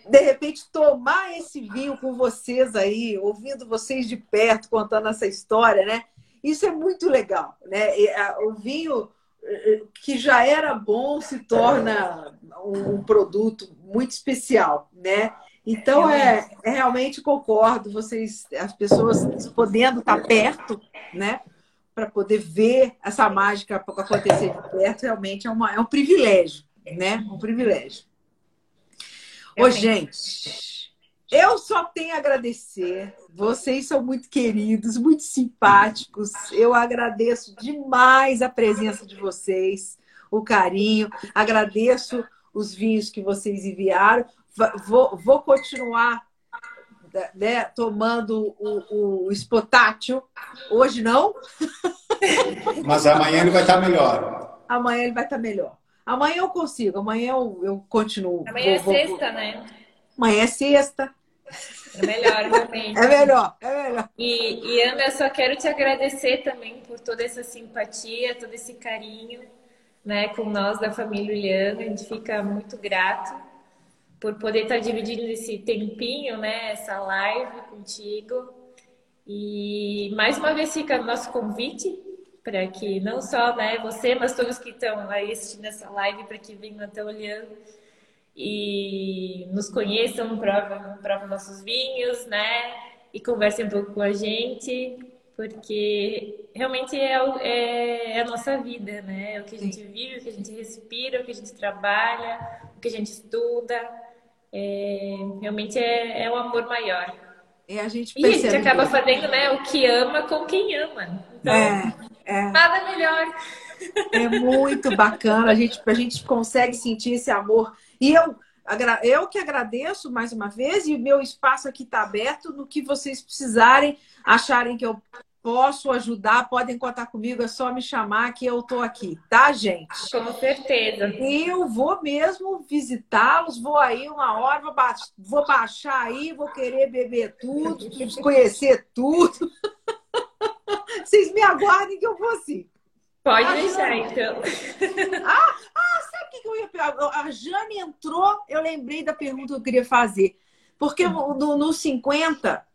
de repente, tomar esse vinho com vocês aí, ouvindo vocês de perto, contando essa história, né? Isso é muito legal, né? O vinho que já era bom se torna um, produto muito especial, né? Então é, é, realmente concordo, vocês, as pessoas podendo estar perto, né? Para poder ver essa mágica acontecer de perto, realmente é, uma, é um privilégio, né? Um privilégio. Ô, gente, eu só tenho a agradecer. Vocês são muito queridos, muito simpáticos. Eu agradeço demais a presença de vocês, o carinho. Agradeço os vinhos que vocês enviaram. Vou, vou continuar né, tomando o, o espotátil. Hoje não. Mas amanhã ele vai estar melhor. Amanhã ele vai estar melhor. Amanhã eu consigo, amanhã eu, eu continuo. Amanhã vou, é sexta, vou... né? Amanhã é sexta. É melhor, realmente. É melhor, é melhor. E, e Ana, eu só quero te agradecer também por toda essa simpatia, todo esse carinho, né, com nós da família Uliana. A gente fica muito grato por poder estar dividindo esse tempinho, né, essa live contigo. E mais uma vez fica o nosso convite para que não só né, você, mas todos que estão aí assistindo essa live, para que venham até olhando e nos conheçam, provam, provam nossos vinhos, né? E conversem um pouco com a gente, porque realmente é, é, é, a nossa vida, né? É o que a gente vive, o que a gente respira, o que a gente trabalha, o que a gente estuda. É, realmente é, é um amor maior. E a gente, e a gente acaba fazendo né, o que ama com quem ama. Então, é, é. nada melhor. É muito bacana, a gente, a gente consegue sentir esse amor e eu, eu que agradeço mais uma vez, e o meu espaço aqui está aberto no que vocês precisarem, acharem que eu posso ajudar, podem contar comigo, é só me chamar que eu estou aqui, tá, gente? Com certeza. Eu vou mesmo visitá-los, vou aí uma hora, vou, ba vou baixar aí, vou querer beber tudo, conhecer tudo. Vocês me aguardem que eu vou sim. Pode deixar, então. Ah, ah, sabe o que eu ia perguntar? A Jane entrou, eu lembrei da pergunta que eu queria fazer. Porque no, no 50,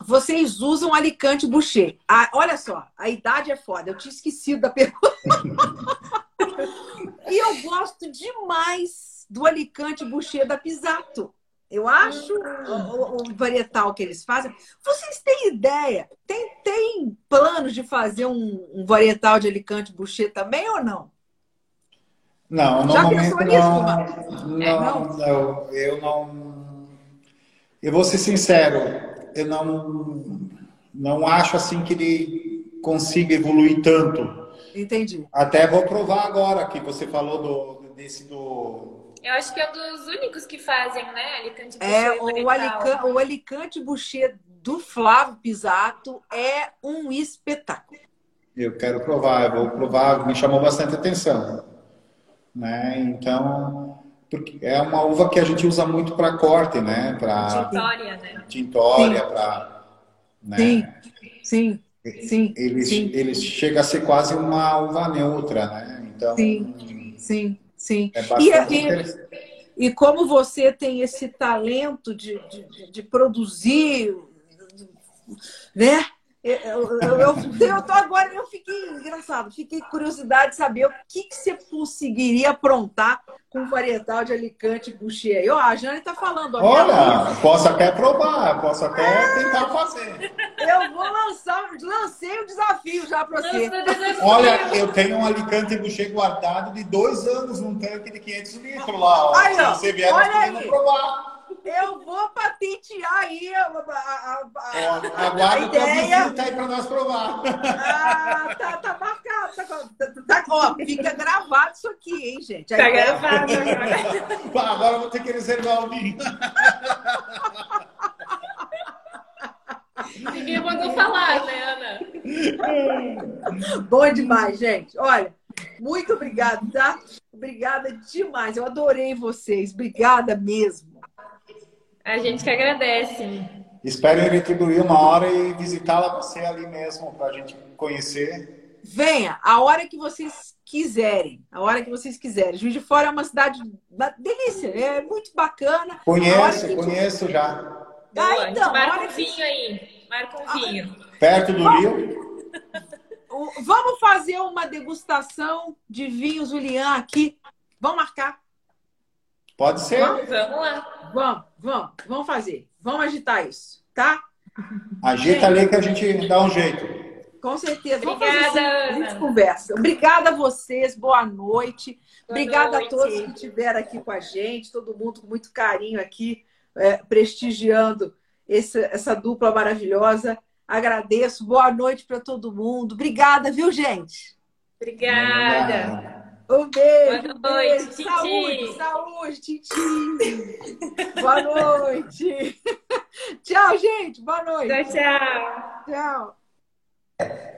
vocês usam Alicante Boucher. Ah, olha só, a idade é foda. Eu tinha esquecido da pergunta. e eu gosto demais do Alicante Boucher da Pisato. Eu acho o, o, varietal que eles fazem. Vocês têm ideia? Tem, tem planos de fazer um, um varietal de Alicante Boucher também ou não? Não, no Já momento não, não, é, não, não. Eu não. Eu vou ser sincero, eu não, não acho assim que ele consiga evoluir tanto. Entendi. Até vou provar agora que você falou do, desse do eu acho que é um dos únicos que fazem, né? Alicante Boucher. É, o, Alicante, o Alicante Boucher do Flávio Pisato é um espetáculo. Eu quero provar, eu vou provar, me chamou bastante atenção. Né? Então, porque é uma uva que a gente usa muito para corte, né? Para tintória, né? Tintória, para. Né? Sim, sim, sim. Ele, sim. ele chega a ser quase uma uva neutra, né? Então, sim, sim. Sim. É e, e, e, como você tem esse talento de, de, de produzir, né? Eu, eu, eu, eu tô agora, eu fiquei engraçado, fiquei curiosidade de saber o que, que você conseguiria aprontar com varietal de Alicante Boucher. Ó, a Jane tá falando. ó, Olha, posso até provar, posso até tentar fazer. Eu vou lançar, lancei o desafio já para você. Olha, eu tenho um Alicante Boucher guardado de dois anos num tanque de 500 litros lá. Ó. Aí, Se ó, você vier, olha nós podemos aí. provar. Eu vou patentear aí a, a- a- a- a tua ideia. visita aí para nós provar. Ah, tá, tá marcado. Tá, tá- tá- ó, fica gravado isso aqui, hein, gente? Tá ideia- gravado agora. Pá, Agora eu vou ter que reservar o vinho. Ninguém mandou falar, né, Ana? Bom demais, gente. Olha, muito obrigada, tá? Obrigada demais. Eu adorei vocês. Obrigada mesmo. A gente que agradece. Espero retribuir uma hora e visitá-la você ali mesmo, para a gente conhecer. Venha, a hora que vocês quiserem. A hora que vocês quiserem. Juiz de Fora é uma cidade uma delícia. É muito bacana. Conheço, que- conheço já. Boa, Ah, a gente então, marca um que- vinho aí. Marca um vinho. Perto do Rio. Vamos fazer uma degustação de vinhos Julian aqui. Vamos marcar? Pode ser. Vamos lá. Vamos, vamos, vamos fazer. Vamos agitar isso, tá? Agita ali que a gente dá um jeito. Com certeza. Vamos Obrigada, fazer assim, a gente conversa. Obrigada a vocês, boa noite. Boa Obrigada noite. a todos que estiveram aqui com a gente, todo mundo com muito carinho aqui, é, prestigiando esse- essa dupla maravilhosa. Agradeço, boa noite para todo mundo. Obrigada, viu, gente? Obrigada. Um beijo. Boa beijo. noite, Titi. Saúde, saúde, Titi. boa noite. Tchau, gente. Boa noite. Tchau, tchau. Tchau.